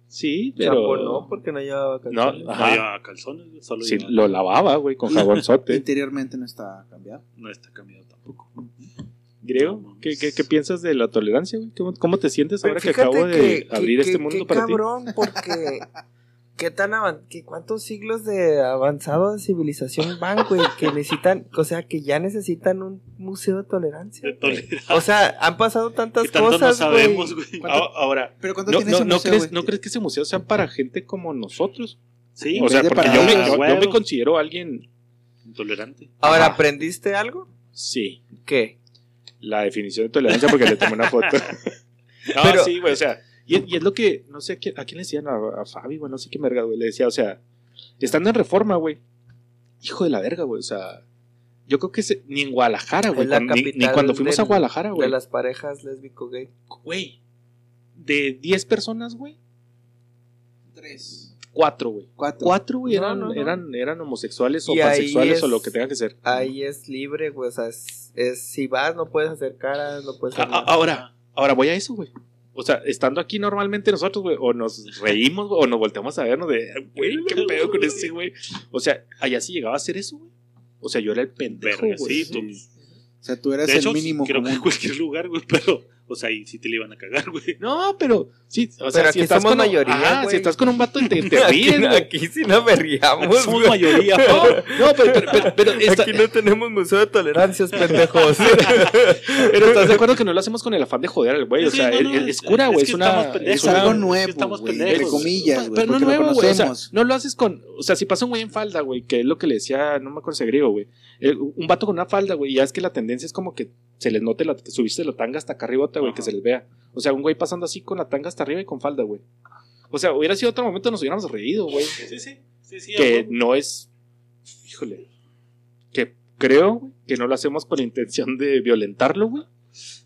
sí, Chapo, pero. no, porque no llevaba No, calzones. Ajá. No llevaba calzones. Solo Sí, llevaba- lo lavaba, güey, con jabonzote. Interiormente no está cambiado. No está cambiado tampoco. Griego, No, ¿qué, mames. qué, qué piensas de la tolerancia, güey? ¿Cómo, cómo te sientes ahora que acabo de que- abrir que- este que- mundo qué para ti? cabrón, porque qué tan avan que cuántos siglos de avanzado de civilización van, güey, que necesitan, o sea, que ya necesitan un museo de tolerancia. De güey. tolerancia. O sea, han pasado tantas tanto no cosas, sabemos, güey. güey. ¿Cuánto- Ah, Ahora, ¿Pero cuánto ¿no, tiene no, ese no museo, crees? ¿no crees que ese museo sea para gente como nosotros? Sí, o sea, porque yo me, yo- yo me considero alguien, intolerante. Ahora. ¿aprendiste algo? sí, ¿Qué? La definición de tolerancia porque le tomé una foto. no, Pero- sí, güey, o sea, y, y es lo que, no sé, a quién, a quién le decían, a, a Fabi, güey, no sé qué merga, güey, le decía, o sea, estando en reforma, güey, hijo de la verga, güey, o sea, yo creo que se- ni en Guadalajara, güey, ni, ni cuando fuimos a Guadalajara, De güey, las parejas lésbico-gay. güey, de 10 personas, güey, Tres. 4, güey. Cuatro. Cuatro, güey, No, eran, no, no. eran, eran homosexuales o pansexuales es- o lo que tenga que ser. Ahí es libre, güey, o sea, es, es- si vas no puedes hacer caras, no puedes A- hacer a- nada. ahora, ahora voy a eso, güey. O sea, estando aquí normalmente nosotros, güey, o nos reímos, güey, o nos volteamos a vernos de, güey, qué pedo con ese, güey. O sea, allá sí llegaba a hacer eso, güey. O sea, yo era el pendejo, güey. sí, O sea, tú eras De hecho, el mínimo creo que en común. cualquier lugar, güey, pero, o sea, ahí sí te le iban a cagar, güey. No, pero sí, o sea, Pero si aquí estás con mayoría, ajá, güey. si estás con un vato y te, te aquí, ríes, güey. aquí sí nos berriamos, Aquí somos güey. mayoría. No, no, pero, pero, pero, Aquí no tenemos museo de tolerancias, pendejos. pero estás de acuerdo que no lo hacemos con el afán de joder al güey. O Sí, sea, no, no, es- es cura, es güey. que Es, una. Es una- algo Es que nuevo, estamos güey, pendejos. entre comillas, güey, Pero no nuevo, güey. O sea, conocemos. no lo haces con. O sea, si pasa un güey en falda, güey, que es lo que le decía, no me acuerdo si griego, güey. eh, Un vato con una falda, güey, ya es que la tendencia es como que se les note la, que subiste la tanga hasta acá arriba, güey, que se les vea. O sea, un güey pasando así con la tanga hasta arriba y con falda, güey. O sea, hubiera sido otro momento, nos hubiéramos reído, güey. Sí, sí. Sí, sí, Que a huevo. no es. Híjole. Que creo güey, que no lo hacemos con intención de violentarlo, güey.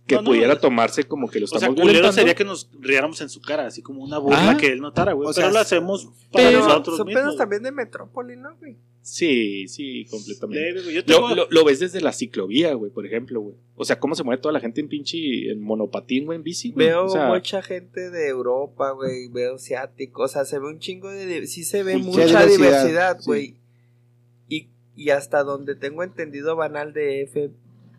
Que No, no, pudiera no. tomarse como que lo O estamos sea, culero violentando. sería que nos riéramos en su cara, así como una burla Ah. que él notara, güey. O pero sea, lo hacemos para Pero nosotros son mismos. pedos también de Metrópoli, ¿no, güey? Sí, sí, completamente. Leve. Yo tengo... Lo, lo, lo ves desde la ciclovía, güey, por ejemplo, güey. O sea, cómo se mueve toda la gente en pinche en monopatín, güey, en bici, güey. Veo o sea, mucha gente de Europa, güey, veo asiático, o sea, se ve un chingo de... Sí se ve mucha diversidad, diversidad, sí. güey. Y, y hasta donde tengo entendido van al DF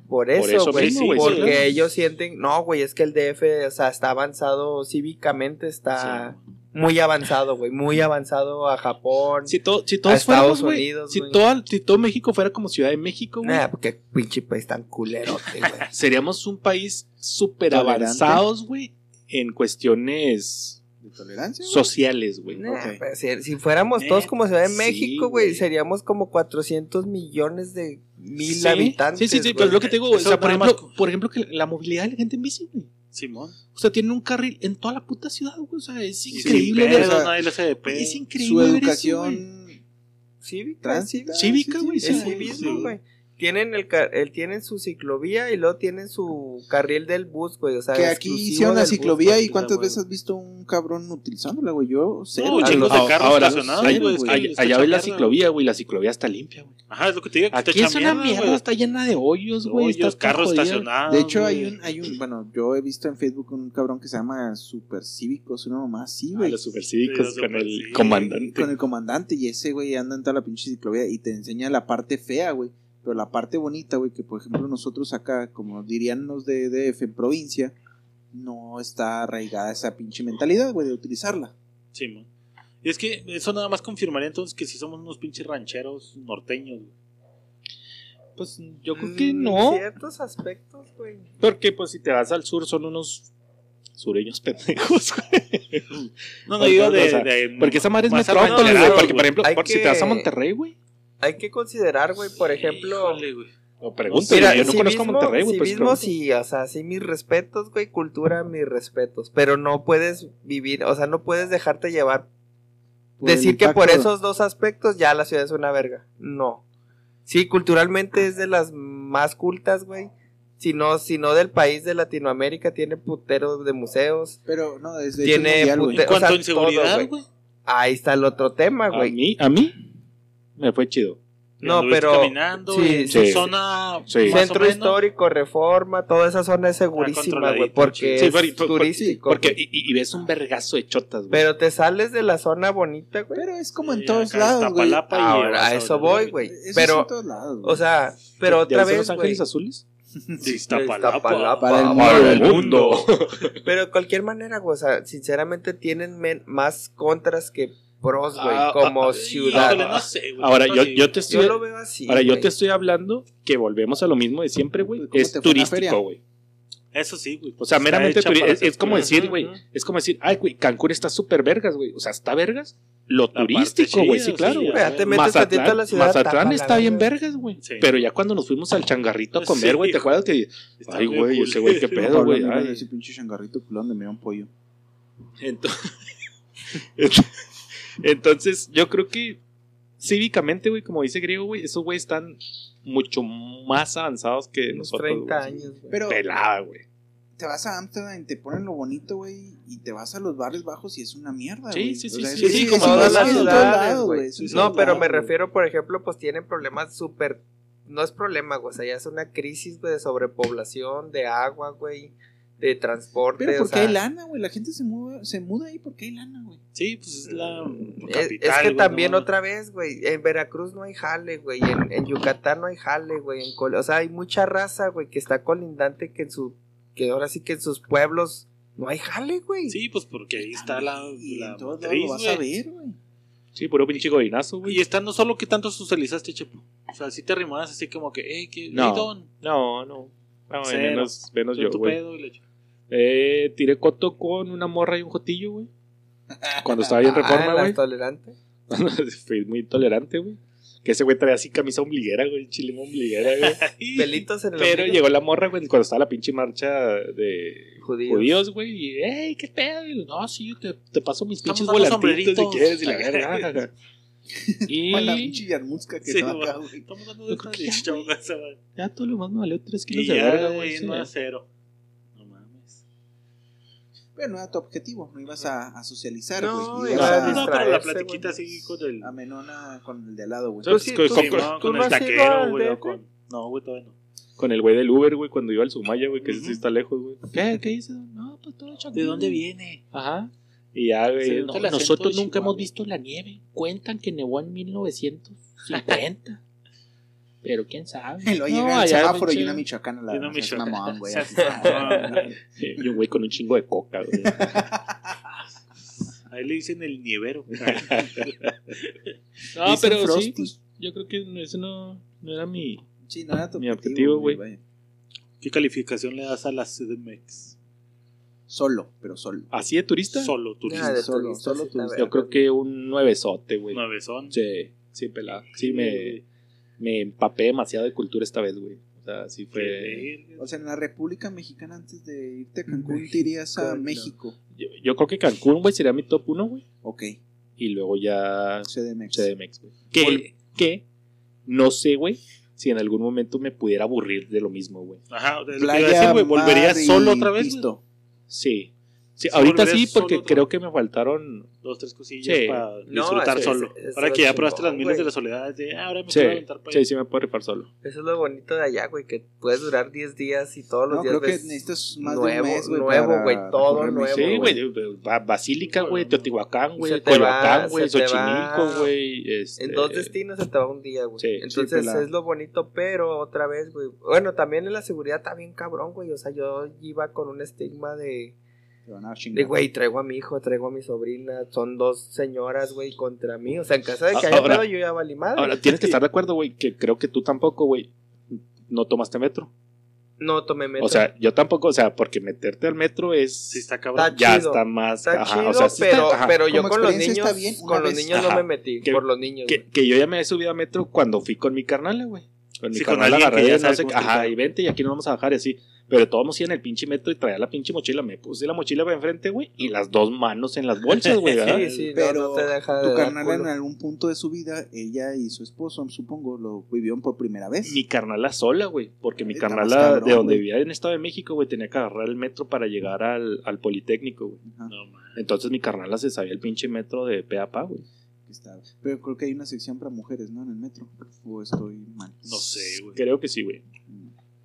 por eso, eso güey. mismo, güey, porque sí, ellos sienten... No, güey, es que el DF, o sea, está avanzado cívicamente, está muy avanzado, güey, muy avanzado a Japón. si, to- si a Estados fuéramos, Unidos, si, güey. todo, si todo México fuera como Ciudad de México, güey, Nah, porque pinche país tan culerote, güey. seríamos un país súper avanzados, güey, en cuestiones ¿De tolerancia? sociales, güey. Nah, si, si fuéramos todos como Ciudad de Sí, México, güey, seríamos como 400 millones de mil Sí, habitantes. Sí, sí, sí, güey. pero es lo que te digo, güey. O sea, por ejemplo, por ejemplo, que la movilidad de la gente en bici, güey. Simón. O sea, tienen un carril en toda la puta ciudad, güey. O sea, es increíble. pedos, ver- o sea, nadie le hace de pedo. es increíble. Su ver eso, güey. educación Cívica. Cívica, güey, Es sí, civismo, sí. güey. Tienen el, el tienen su ciclovía y luego tienen su carril del bus, güey. O sea, Que aquí hicieron la bus, ciclovía y cuántas veces has visto un cabrón utilizándola, güey. Yo sé. No, chingos de carros ahora, estacionados, hay- güey, hay- allá ves la ciclovía, güey. La ciclovía está limpia, güey. Ajá, es lo que te digo. que está Aquí es una mierda, güey. está llena de hoyos, güey. Hoyos, está carros jodida. estacionados. De hecho, hay un, hay un, bueno, yo he visto en Facebook un cabrón que se llama Super Cívicos, una mamá así, Ah, güey. los supercívicos Sí, con el supercívicos. comandante. Con el comandante y ese güey anda en toda la pinche ciclovía y te enseña la parte fea, güey. Pero la parte bonita, güey, que por ejemplo nosotros acá, como dirían los de DF en provincia, no está arraigada esa pinche mentalidad, güey, de utilizarla. Sí, man. Y es que eso nada más confirmaría entonces que si somos unos pinches rancheros norteños. güey. Pues yo creo que Mm, no. ciertos aspectos, güey. Porque pues si te vas al sur son unos sureños pendejos, güey. No, no digo no, de, o sea, de- Porque esa madre es más metrópoli, güey. Porque, por ejemplo, si te vas a Monterrey, güey. Hay que considerar, güey, por ejemplo. Híjole, güey. O pregunta, Mira, yo no conozco civismo- Monterrey, güey. Pues, civismo pregunta. sí, o sea, sí mis respetos, güey, cultura, mis respetos, pero no puedes vivir, o sea, no puedes dejarte llevar, decir que por esos dos aspectos ya la ciudad es una verga, no. Sí, culturalmente es de las más cultas, güey, si no, si no del país de Latinoamérica, tiene puteros de museos, Pero no, es de Tiene mundial, pute- En cuanto o sea, a inseguridad, güey. ahí está el otro tema, A güey. mí, a mí me fue chido. No, pero- caminando, sí, en sí. zona Sí. más Centro o menos. histórico, reforma, toda esa zona es segurísima, güey, porque sí. es pero- por- por- turístico. Porque, y, y ves un vergazo de chotas, güey. Pero te sales de la zona bonita, güey. Pero es como en todos lados, güey. Ahora, a eso voy, güey. Es en Pero, todos lados, o sea, pero ¿Ya otra vez, Los. Ángeles Azules? Sí, Iztapalapa. Iztapalapa. Para el Para mundo. el mundo. Pero de cualquier manera, güey, o sea, sinceramente tienen men- más contras que pros, güey, Ah, como ah, ciudad. Híjole, no sé, güey. Ahora, No yo, yo te estoy. Yo lo veo así. ahora, yo te estoy hablando que volvemos a lo mismo de siempre, güey. ¿Cómo Es te turístico, güey. Eso sí, güey. O sea, Está meramente es, es como decir, güey, Ujú. es como decir, ay, güey, Cancún está súper vergas, güey. O sea, está vergas lo La turístico, güey, sí, claro, sí, ya te metes Mazatlán, a la ciudad. Mazatlán está bien verga. vergas, güey. Sí. Pero ya cuando nos fuimos al changarrito a comer, Sí, güey, ¿te hijo. acuerdas que Está Ay, güey, cool. ese güey, qué pedo, güey. ese pinche changarrito culón de me un pollo. Entonces, entonces, yo creo que cívicamente, güey, como dice Griego, güey, esos güeyes están mucho más avanzados que Unos nosotros. 30 güey. años, güey. Pero Pelada, güey. te vas a Amsterdam y te ponen lo bonito, güey, y te vas a los barrios bajos y es una mierda, Sí, güey. sí, O sí, sea, sí, como todas las ciudades, güey. güey, No, pero me güey. refiero, por ejemplo, pues tienen problemas súper. No es problema, güey. O sea, ya es una crisis, güey, de sobrepoblación, de agua, güey, de transporte. Pero o porque sea, hay lana, güey. La gente se muda, se muda ahí porque hay lana, güey. Sí, pues es la Es, capital. es que también no otra vez, güey, en Veracruz no hay jale, güey, en, en Yucatán no hay jale, güey, en Col- o sea, hay mucha raza, güey, que está colindante que en su, que ahora sí que en sus pueblos no hay jale, güey. Sí, pues porque ahí está la, Y la matriz, lo vas a ver, güey. Sí, puro pinche godinazo, güey. Y está no solo que tanto socializaste, Chepo. O sea, si te arrimabas así como que, hey, ¿qué? No. No, no. No, menos, menos ¿tú yo, güey. Eh, tiré coto con una morra y un jotillo, güey. Cuando estaba bien Ah, reforma, güey. tolerantes. Fui muy tolerante, güey. Que ese güey traía así camisa ombliguera, güey. Chile ombliguera, güey. Pelitos en el Pero ombligo. llegó la morra, güey, cuando estaba la pinche marcha de Judíos. judíos, güey. Y, hey, ¿qué pedo? Y, no, sí, yo te, te paso mis pinches volantitos si quieres. Y la verga. y Con la pinche yarmuzca que Sí, acá, güey. Estamos dando de ya, todo lo más me valió 3 kilos Y de ya, verga, güey, güey. sí. 1 a 0. No. Pero no era tu objetivo, no ibas a, a socializar, No, güey. ibas Ibas a No, pero la platiquita así con el. a menona con el de al lado, güey. Pues, sí- con- con- sí, con- no, ¿tú con no el taquero, güey. con- No, güey, todavía no. Con el güey del Uber, güey, cuando iba al Sumaya, güey, que ese sí Ujú. está lejos, güey. ¿Qué? ¿Qué hizo? No, pues todo chango. ¿De dónde viene? Ajá. Y ya, güey. No, nosotros nunca hemos visto la nieve. Cuentan que nevó en 1950. Pero quién sabe. Y luego No, llega el semáforo y una michoacana la Y una michoacana. mamón, güey. Y un güey con un chingo de coca, güey. Ahí le dicen el nievero. No, Dicen pero sí, pues, yo creo que eso no, no era mi... Sí, no era tu Mi objetivo, güey. ¿Qué calificación le das a la CDMX? Solo, pero solo. ¿Así de turista? Solo Ah, turista. Solo- turista, solo turista. Yo creo que un nuevesote, güey. Nuevezón. Sí, sí, pelado. Sí, me, me empapé demasiado de cultura esta vez, güey. O sea, sí fue... O sea, en la República Mexicana, antes de irte a Cancún, te irías a no. México. Yo, yo creo que Cancún, güey, sería mi top uno, güey. Ok, Y luego ya CDMX. CDMX, güey. Que, que no sé, güey, si en algún momento me pudiera aburrir de lo mismo, güey. Ajá, es lo que iba a Playa, decir, güey. ¿Volverías mar y solo otra vez? Sí. Sí, Sí, ahorita sí, porque solo creo que me faltaron. Dos, tres cosillas Sí. para No, disfrutar solo. eso Ahora es que ya chingón, probaste las miles de la soledad, de ah, ahora me Sí, quiero aventar para sí, sí me puedo rifar solo. Eso es lo bonito de allá, güey, que puedes durar 10 días y todos los No, días creo que necesitas más nuevo, de un mes, güey. nuevo, para güey, todo nuevo, Sí, güey. Ba- Basílica, güey. Teotihuacán, güey. Coyoacán, güey. Xochimilco, güey. este, En dos destinos se te va un día, güey. Sí, Entonces es lo bonito, pero otra vez, güey. Bueno, también en la seguridad está bien cabrón, güey. O sea, yo iba con un estigma de, Te van a chingar. de güey, traigo a mi hijo, traigo a mi sobrina. Son dos señoras, güey, contra mí. O sea, en caso de que haya Ahora- pedo, yo ya valí madre. Ahora, tienes que estar de acuerdo, güey, que creo que tú tampoco, güey, no tomaste metro. No tomé metro. O sea, yo tampoco, o sea, porque meterte al metro es. Sí, está cabrón. Está ya chido. está más. está ajá, chido, o sea, sí pero, está- ajá. pero yo con los niños, está bien, una con los niños no me metí. Que- por los niños, que, yo ya me he subido a metro cuando fui con mi carnal, güey. Con mi Sí, carnal agarré que ya no sé ajá, y vente y aquí nos vamos a bajar y así. Pero todos nos iban en el pinche metro y traía la pinche mochila. Me puse la mochila para enfrente, güey, y las dos manos en las bolsas, güey. Sí, sí, no, Pero no te deja de tu carnal en algún punto de su vida, ella y su esposo, supongo, lo vivieron por primera vez. Mi carnala sola, güey. Porque mi carnala cabrón, de donde vivía en Estado de México, güey, tenía que agarrar el metro para llegar al, al Politécnico, güey. No. Entonces mi carnala se sabía el pinche metro de pe a pa, güey. Pero creo que hay una sección para mujeres, ¿no? En el metro. O estoy mal. No sé, güey. Creo que sí, güey.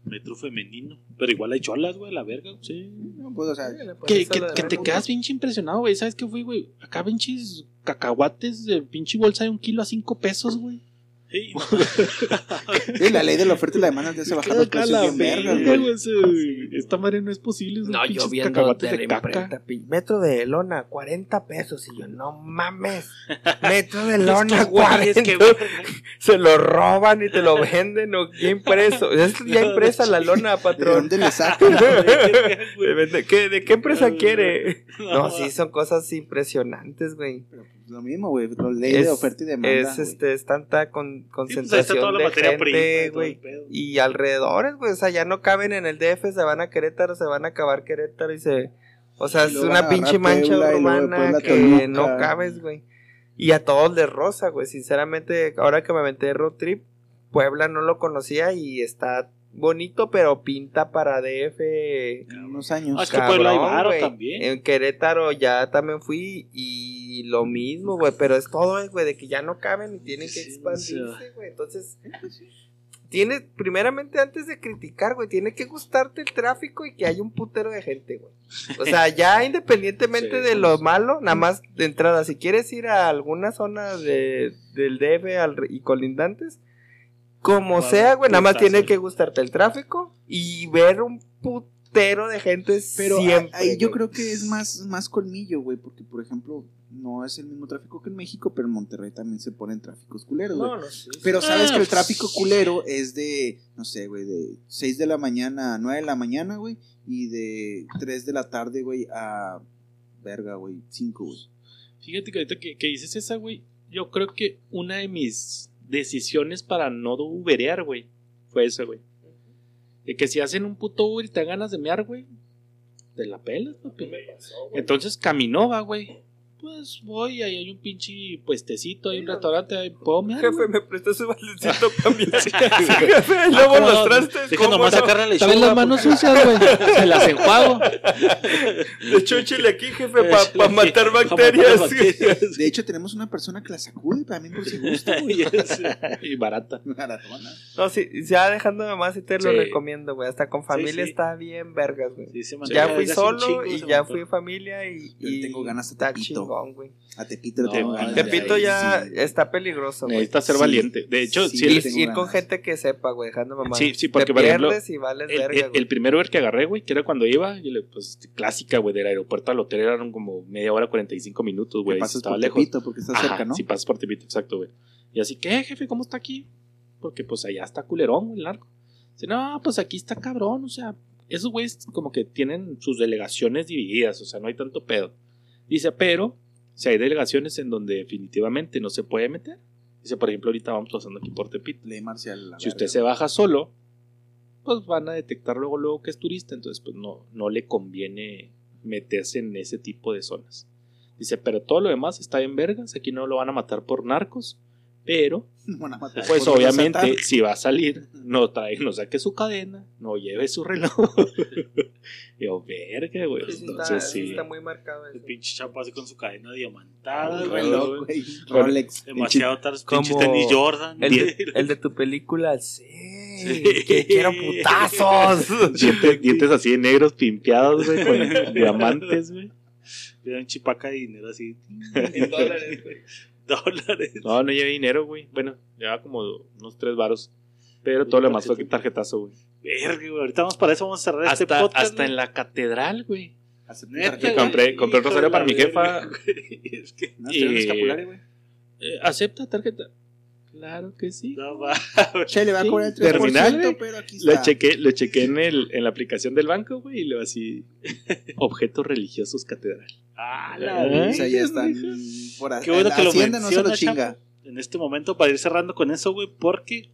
Metro femenino. Pero igual hay cholas, güey, la verga. güey. Sí. No, pues, o sea, Que, eso que, te quedas pinche impresionado, güey. ¿Sabes qué fui, güey? Acá pinches cacahuates de pinche bolsa de un kilo a cinco pesos, güey. Es la ley de la oferta y la demanda te hace bajar los precios bien Esta madre no es posible. No, yo viendo de de la caca. metro de lona, 40 pesos. Y yo, no mames, metro de lona, Es que, güey, es 40. que, güey, Se lo roban y te lo venden, o ya impreso. Es ya impresa la lona, ¿De patrón. dónde le sacan? ¿De, de qué, ¿De qué empresa quiere? No, No, sí, son cosas impresionantes, güey. Pues, lo mismo, güey. La ley de oferta y demanda. Es, este, es tanta con, Sí, pues concentración toda la de gente, güey. Y alrededores, güey, o sea, ya no caben en el DF, se van a Querétaro, se van a acabar Querétaro y se... O sea, es una pinche mancha Puebla de urbana que Toluca. no cabes, güey. Y a todos les rosa, güey. Sinceramente, ahora que me aventé road trip, Puebla no lo conocía y está bonito, pero pinta para DF. En unos años. Ah, es que Puebla hay varo güey. también. En Querétaro ya también fui y lo mismo, güey. Pero es todo, güey, de que ya no caben y tienen que expandirse, güey. Entonces, tiene, primeramente, antes de criticar, güey, tiene que gustarte el tráfico y que haya un putero de gente, güey. O sea, ya independientemente Sí, de lo sí. malo, nada más de entrada, si quieres ir a alguna zona de, del DF al- y colindantes, como sea, güey, nada más tiene que gustarte el tráfico y ver un putero de gente Pero siempre. ahí yo creo que es más, más colmillo, güey. Porque, por ejemplo, no es el mismo tráfico que en México, pero en Monterrey también se ponen tráficos culeros, güey. No, no, sí, sí. Pero sabes Ah, que el pues. tráfico culero es de, no sé, güey, de 6 de la mañana a 9 de la mañana, güey, y de 3 de la tarde, güey, a verga, güey, 5, güey. Fíjate que ahorita que, que dices esa, güey, yo creo que una de mis decisiones para no uberear, güey, fue esa, güey. De que si hacen un puto Uber y te dan ganas de mear, güey, te la pelas, papi. Entonces caminó, va, güey. Pues voy, ahí hay un pinche puestecito, hay un restaurante, ahí puedo mear. Jefe, me prestó su baldecito también. Jefe, luego ¿cómo los trastes. Deja ¿cómo nomás no? sacar la lechuga. Las manos sucias, güey. Se las enjuago. De chúchile aquí, jefe, para Échale matar pa' bacterias. bacterias. De hecho, tenemos una persona que la sacude también por si gusta, güey. Y barata. Maratona. No, sí, ya dejándome más y te lo Sí. recomiendo, güey. Hasta con familia sí. está bien vergas, güey. Sí, ya fui solo y ya fui familia y, Yo y tengo ganas de está Tepito. Chingón, güey. A Tepito No, ya, ganas. Tepito ya Sí. está peligroso, güey. Necesitas ser Sí. valiente. De hecho, Sí, sí, Ir, con ganas. gente que sepa, güey, dejando mamá. Sí, sí, porque, te por ejemplo, pierdes y vales el, verga, el, el primer Uber que agarré, güey, que era cuando iba, y le- pues clásica, güey, del aeropuerto al hotel eran como media hora, 45 minutos, güey. pasas Estaba por lejos. Tepito porque está cerca, ¿no? Sí, pasas por Tepito, exacto, güey. Y así, ¿qué, jefe? ¿Cómo está aquí? Porque pues allá está culerón, güey, el narco. Dice, no, pues aquí está cabrón, o sea, esos güeyes como que tienen sus delegaciones divididas, o sea, no hay tanto pedo. Dice, pero si hay delegaciones en donde definitivamente no se puede meter. Dice, por ejemplo, ahorita vamos pasando aquí por Tepito. Ley marcial. Si usted se baja solo, pues van a detectar luego, luego que es turista, entonces pues no, no le conviene meterse en ese tipo de zonas. Dice, pero todo lo demás está en vergas, aquí no lo van a matar por narcos, Pero, pues por obviamente, si va a salir, no trae, no saque su cadena, no lleve su reloj. Yo, verga, güey. Sí, está, Entonces, sí sí. está muy marcado El pinche chapo así con su cadena diamantada, reloj, güey. Rolex. Demasiado tarde, Como pinches tenis Jordan. El de, el de tu película, sí. Que quiero putazos. Dientes, dientes así de negros pimpeados, güey, con diamantes, güey. Era un chipaca de dinero así. En dólares, güey. Dólares. No, no llevé dinero, güey. Bueno, llevaba como unos tres varos. Pero todo lo demás fue tarjetazo, güey. Verga, güey. Ahorita vamos para eso, vamos a cerrar este Hasta, podcast. hasta güey. en la catedral, güey. Neta, compré- compré un rosario para mi jefa. güey. Es que No, escapulario, güey. Eh, ¿Acepta tarjeta? Claro que sí. no va. Che, le va a cobrar el 3%, terminal, güey. pero aquí Lo está. chequé, lo chequé en, el, en la aplicación del banco, güey, y luego así. Objetos religiosos catedral. Ah, la O sea, ya están por ahí. Qué bueno que lo Hacienda no se lo chinga. En este momento, para ir cerrando con eso, güey, porque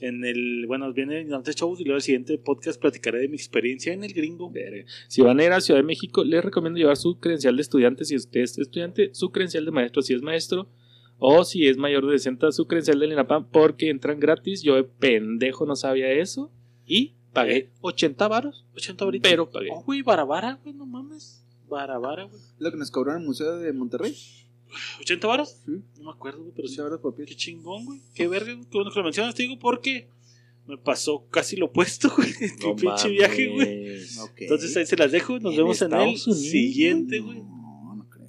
en el. Bueno, viene antes shows y luego el siguiente podcast platicaré de mi experiencia en el gringo. Si van a ir a Ciudad de México, les recomiendo llevar su credencial de estudiante si usted es estudiante, su credencial de maestro si es maestro, o si es mayor de 60, su credencial del INAPAM, porque entran gratis. Yo de pendejo no sabía eso y pagué 80 varos, 80 ahorita. pero pagué. Oh, güey, Barabara, güey, no mames. Barabara, güey. Lo que nos cobró en el Museo de Monterrey. ¿80 varos? Sí. No me acuerdo, güey, pero sí. 80 euros por Qué pieza. chingón, güey. Qué verga, güey. Qué bueno que lo mencionas, te digo, porque me pasó casi lo opuesto, güey. en No mi pinche viaje, güey. Entonces ahí se las dejo. Nos ¿En vemos en el siguiente, güey. No, no creo.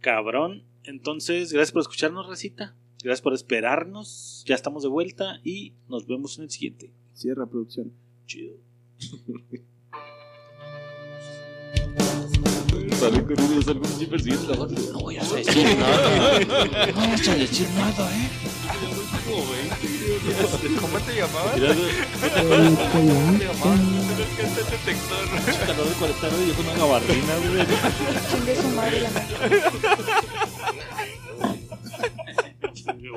Cabrón. Entonces, gracias por escucharnos, Recita. Gracias por esperarnos. Ya estamos de vuelta y nos vemos en el siguiente. Cierra producción. Chido. Salen con unos algo y persiguen la barra. No voy a decir nada. No voy a decir nada, ¿eh? ¿Cómo te llamabas? ¿Cómo te llamabas? Este detector. Calor de 40 grados y yo con una gabardina, güey. Chingue su madre la madre.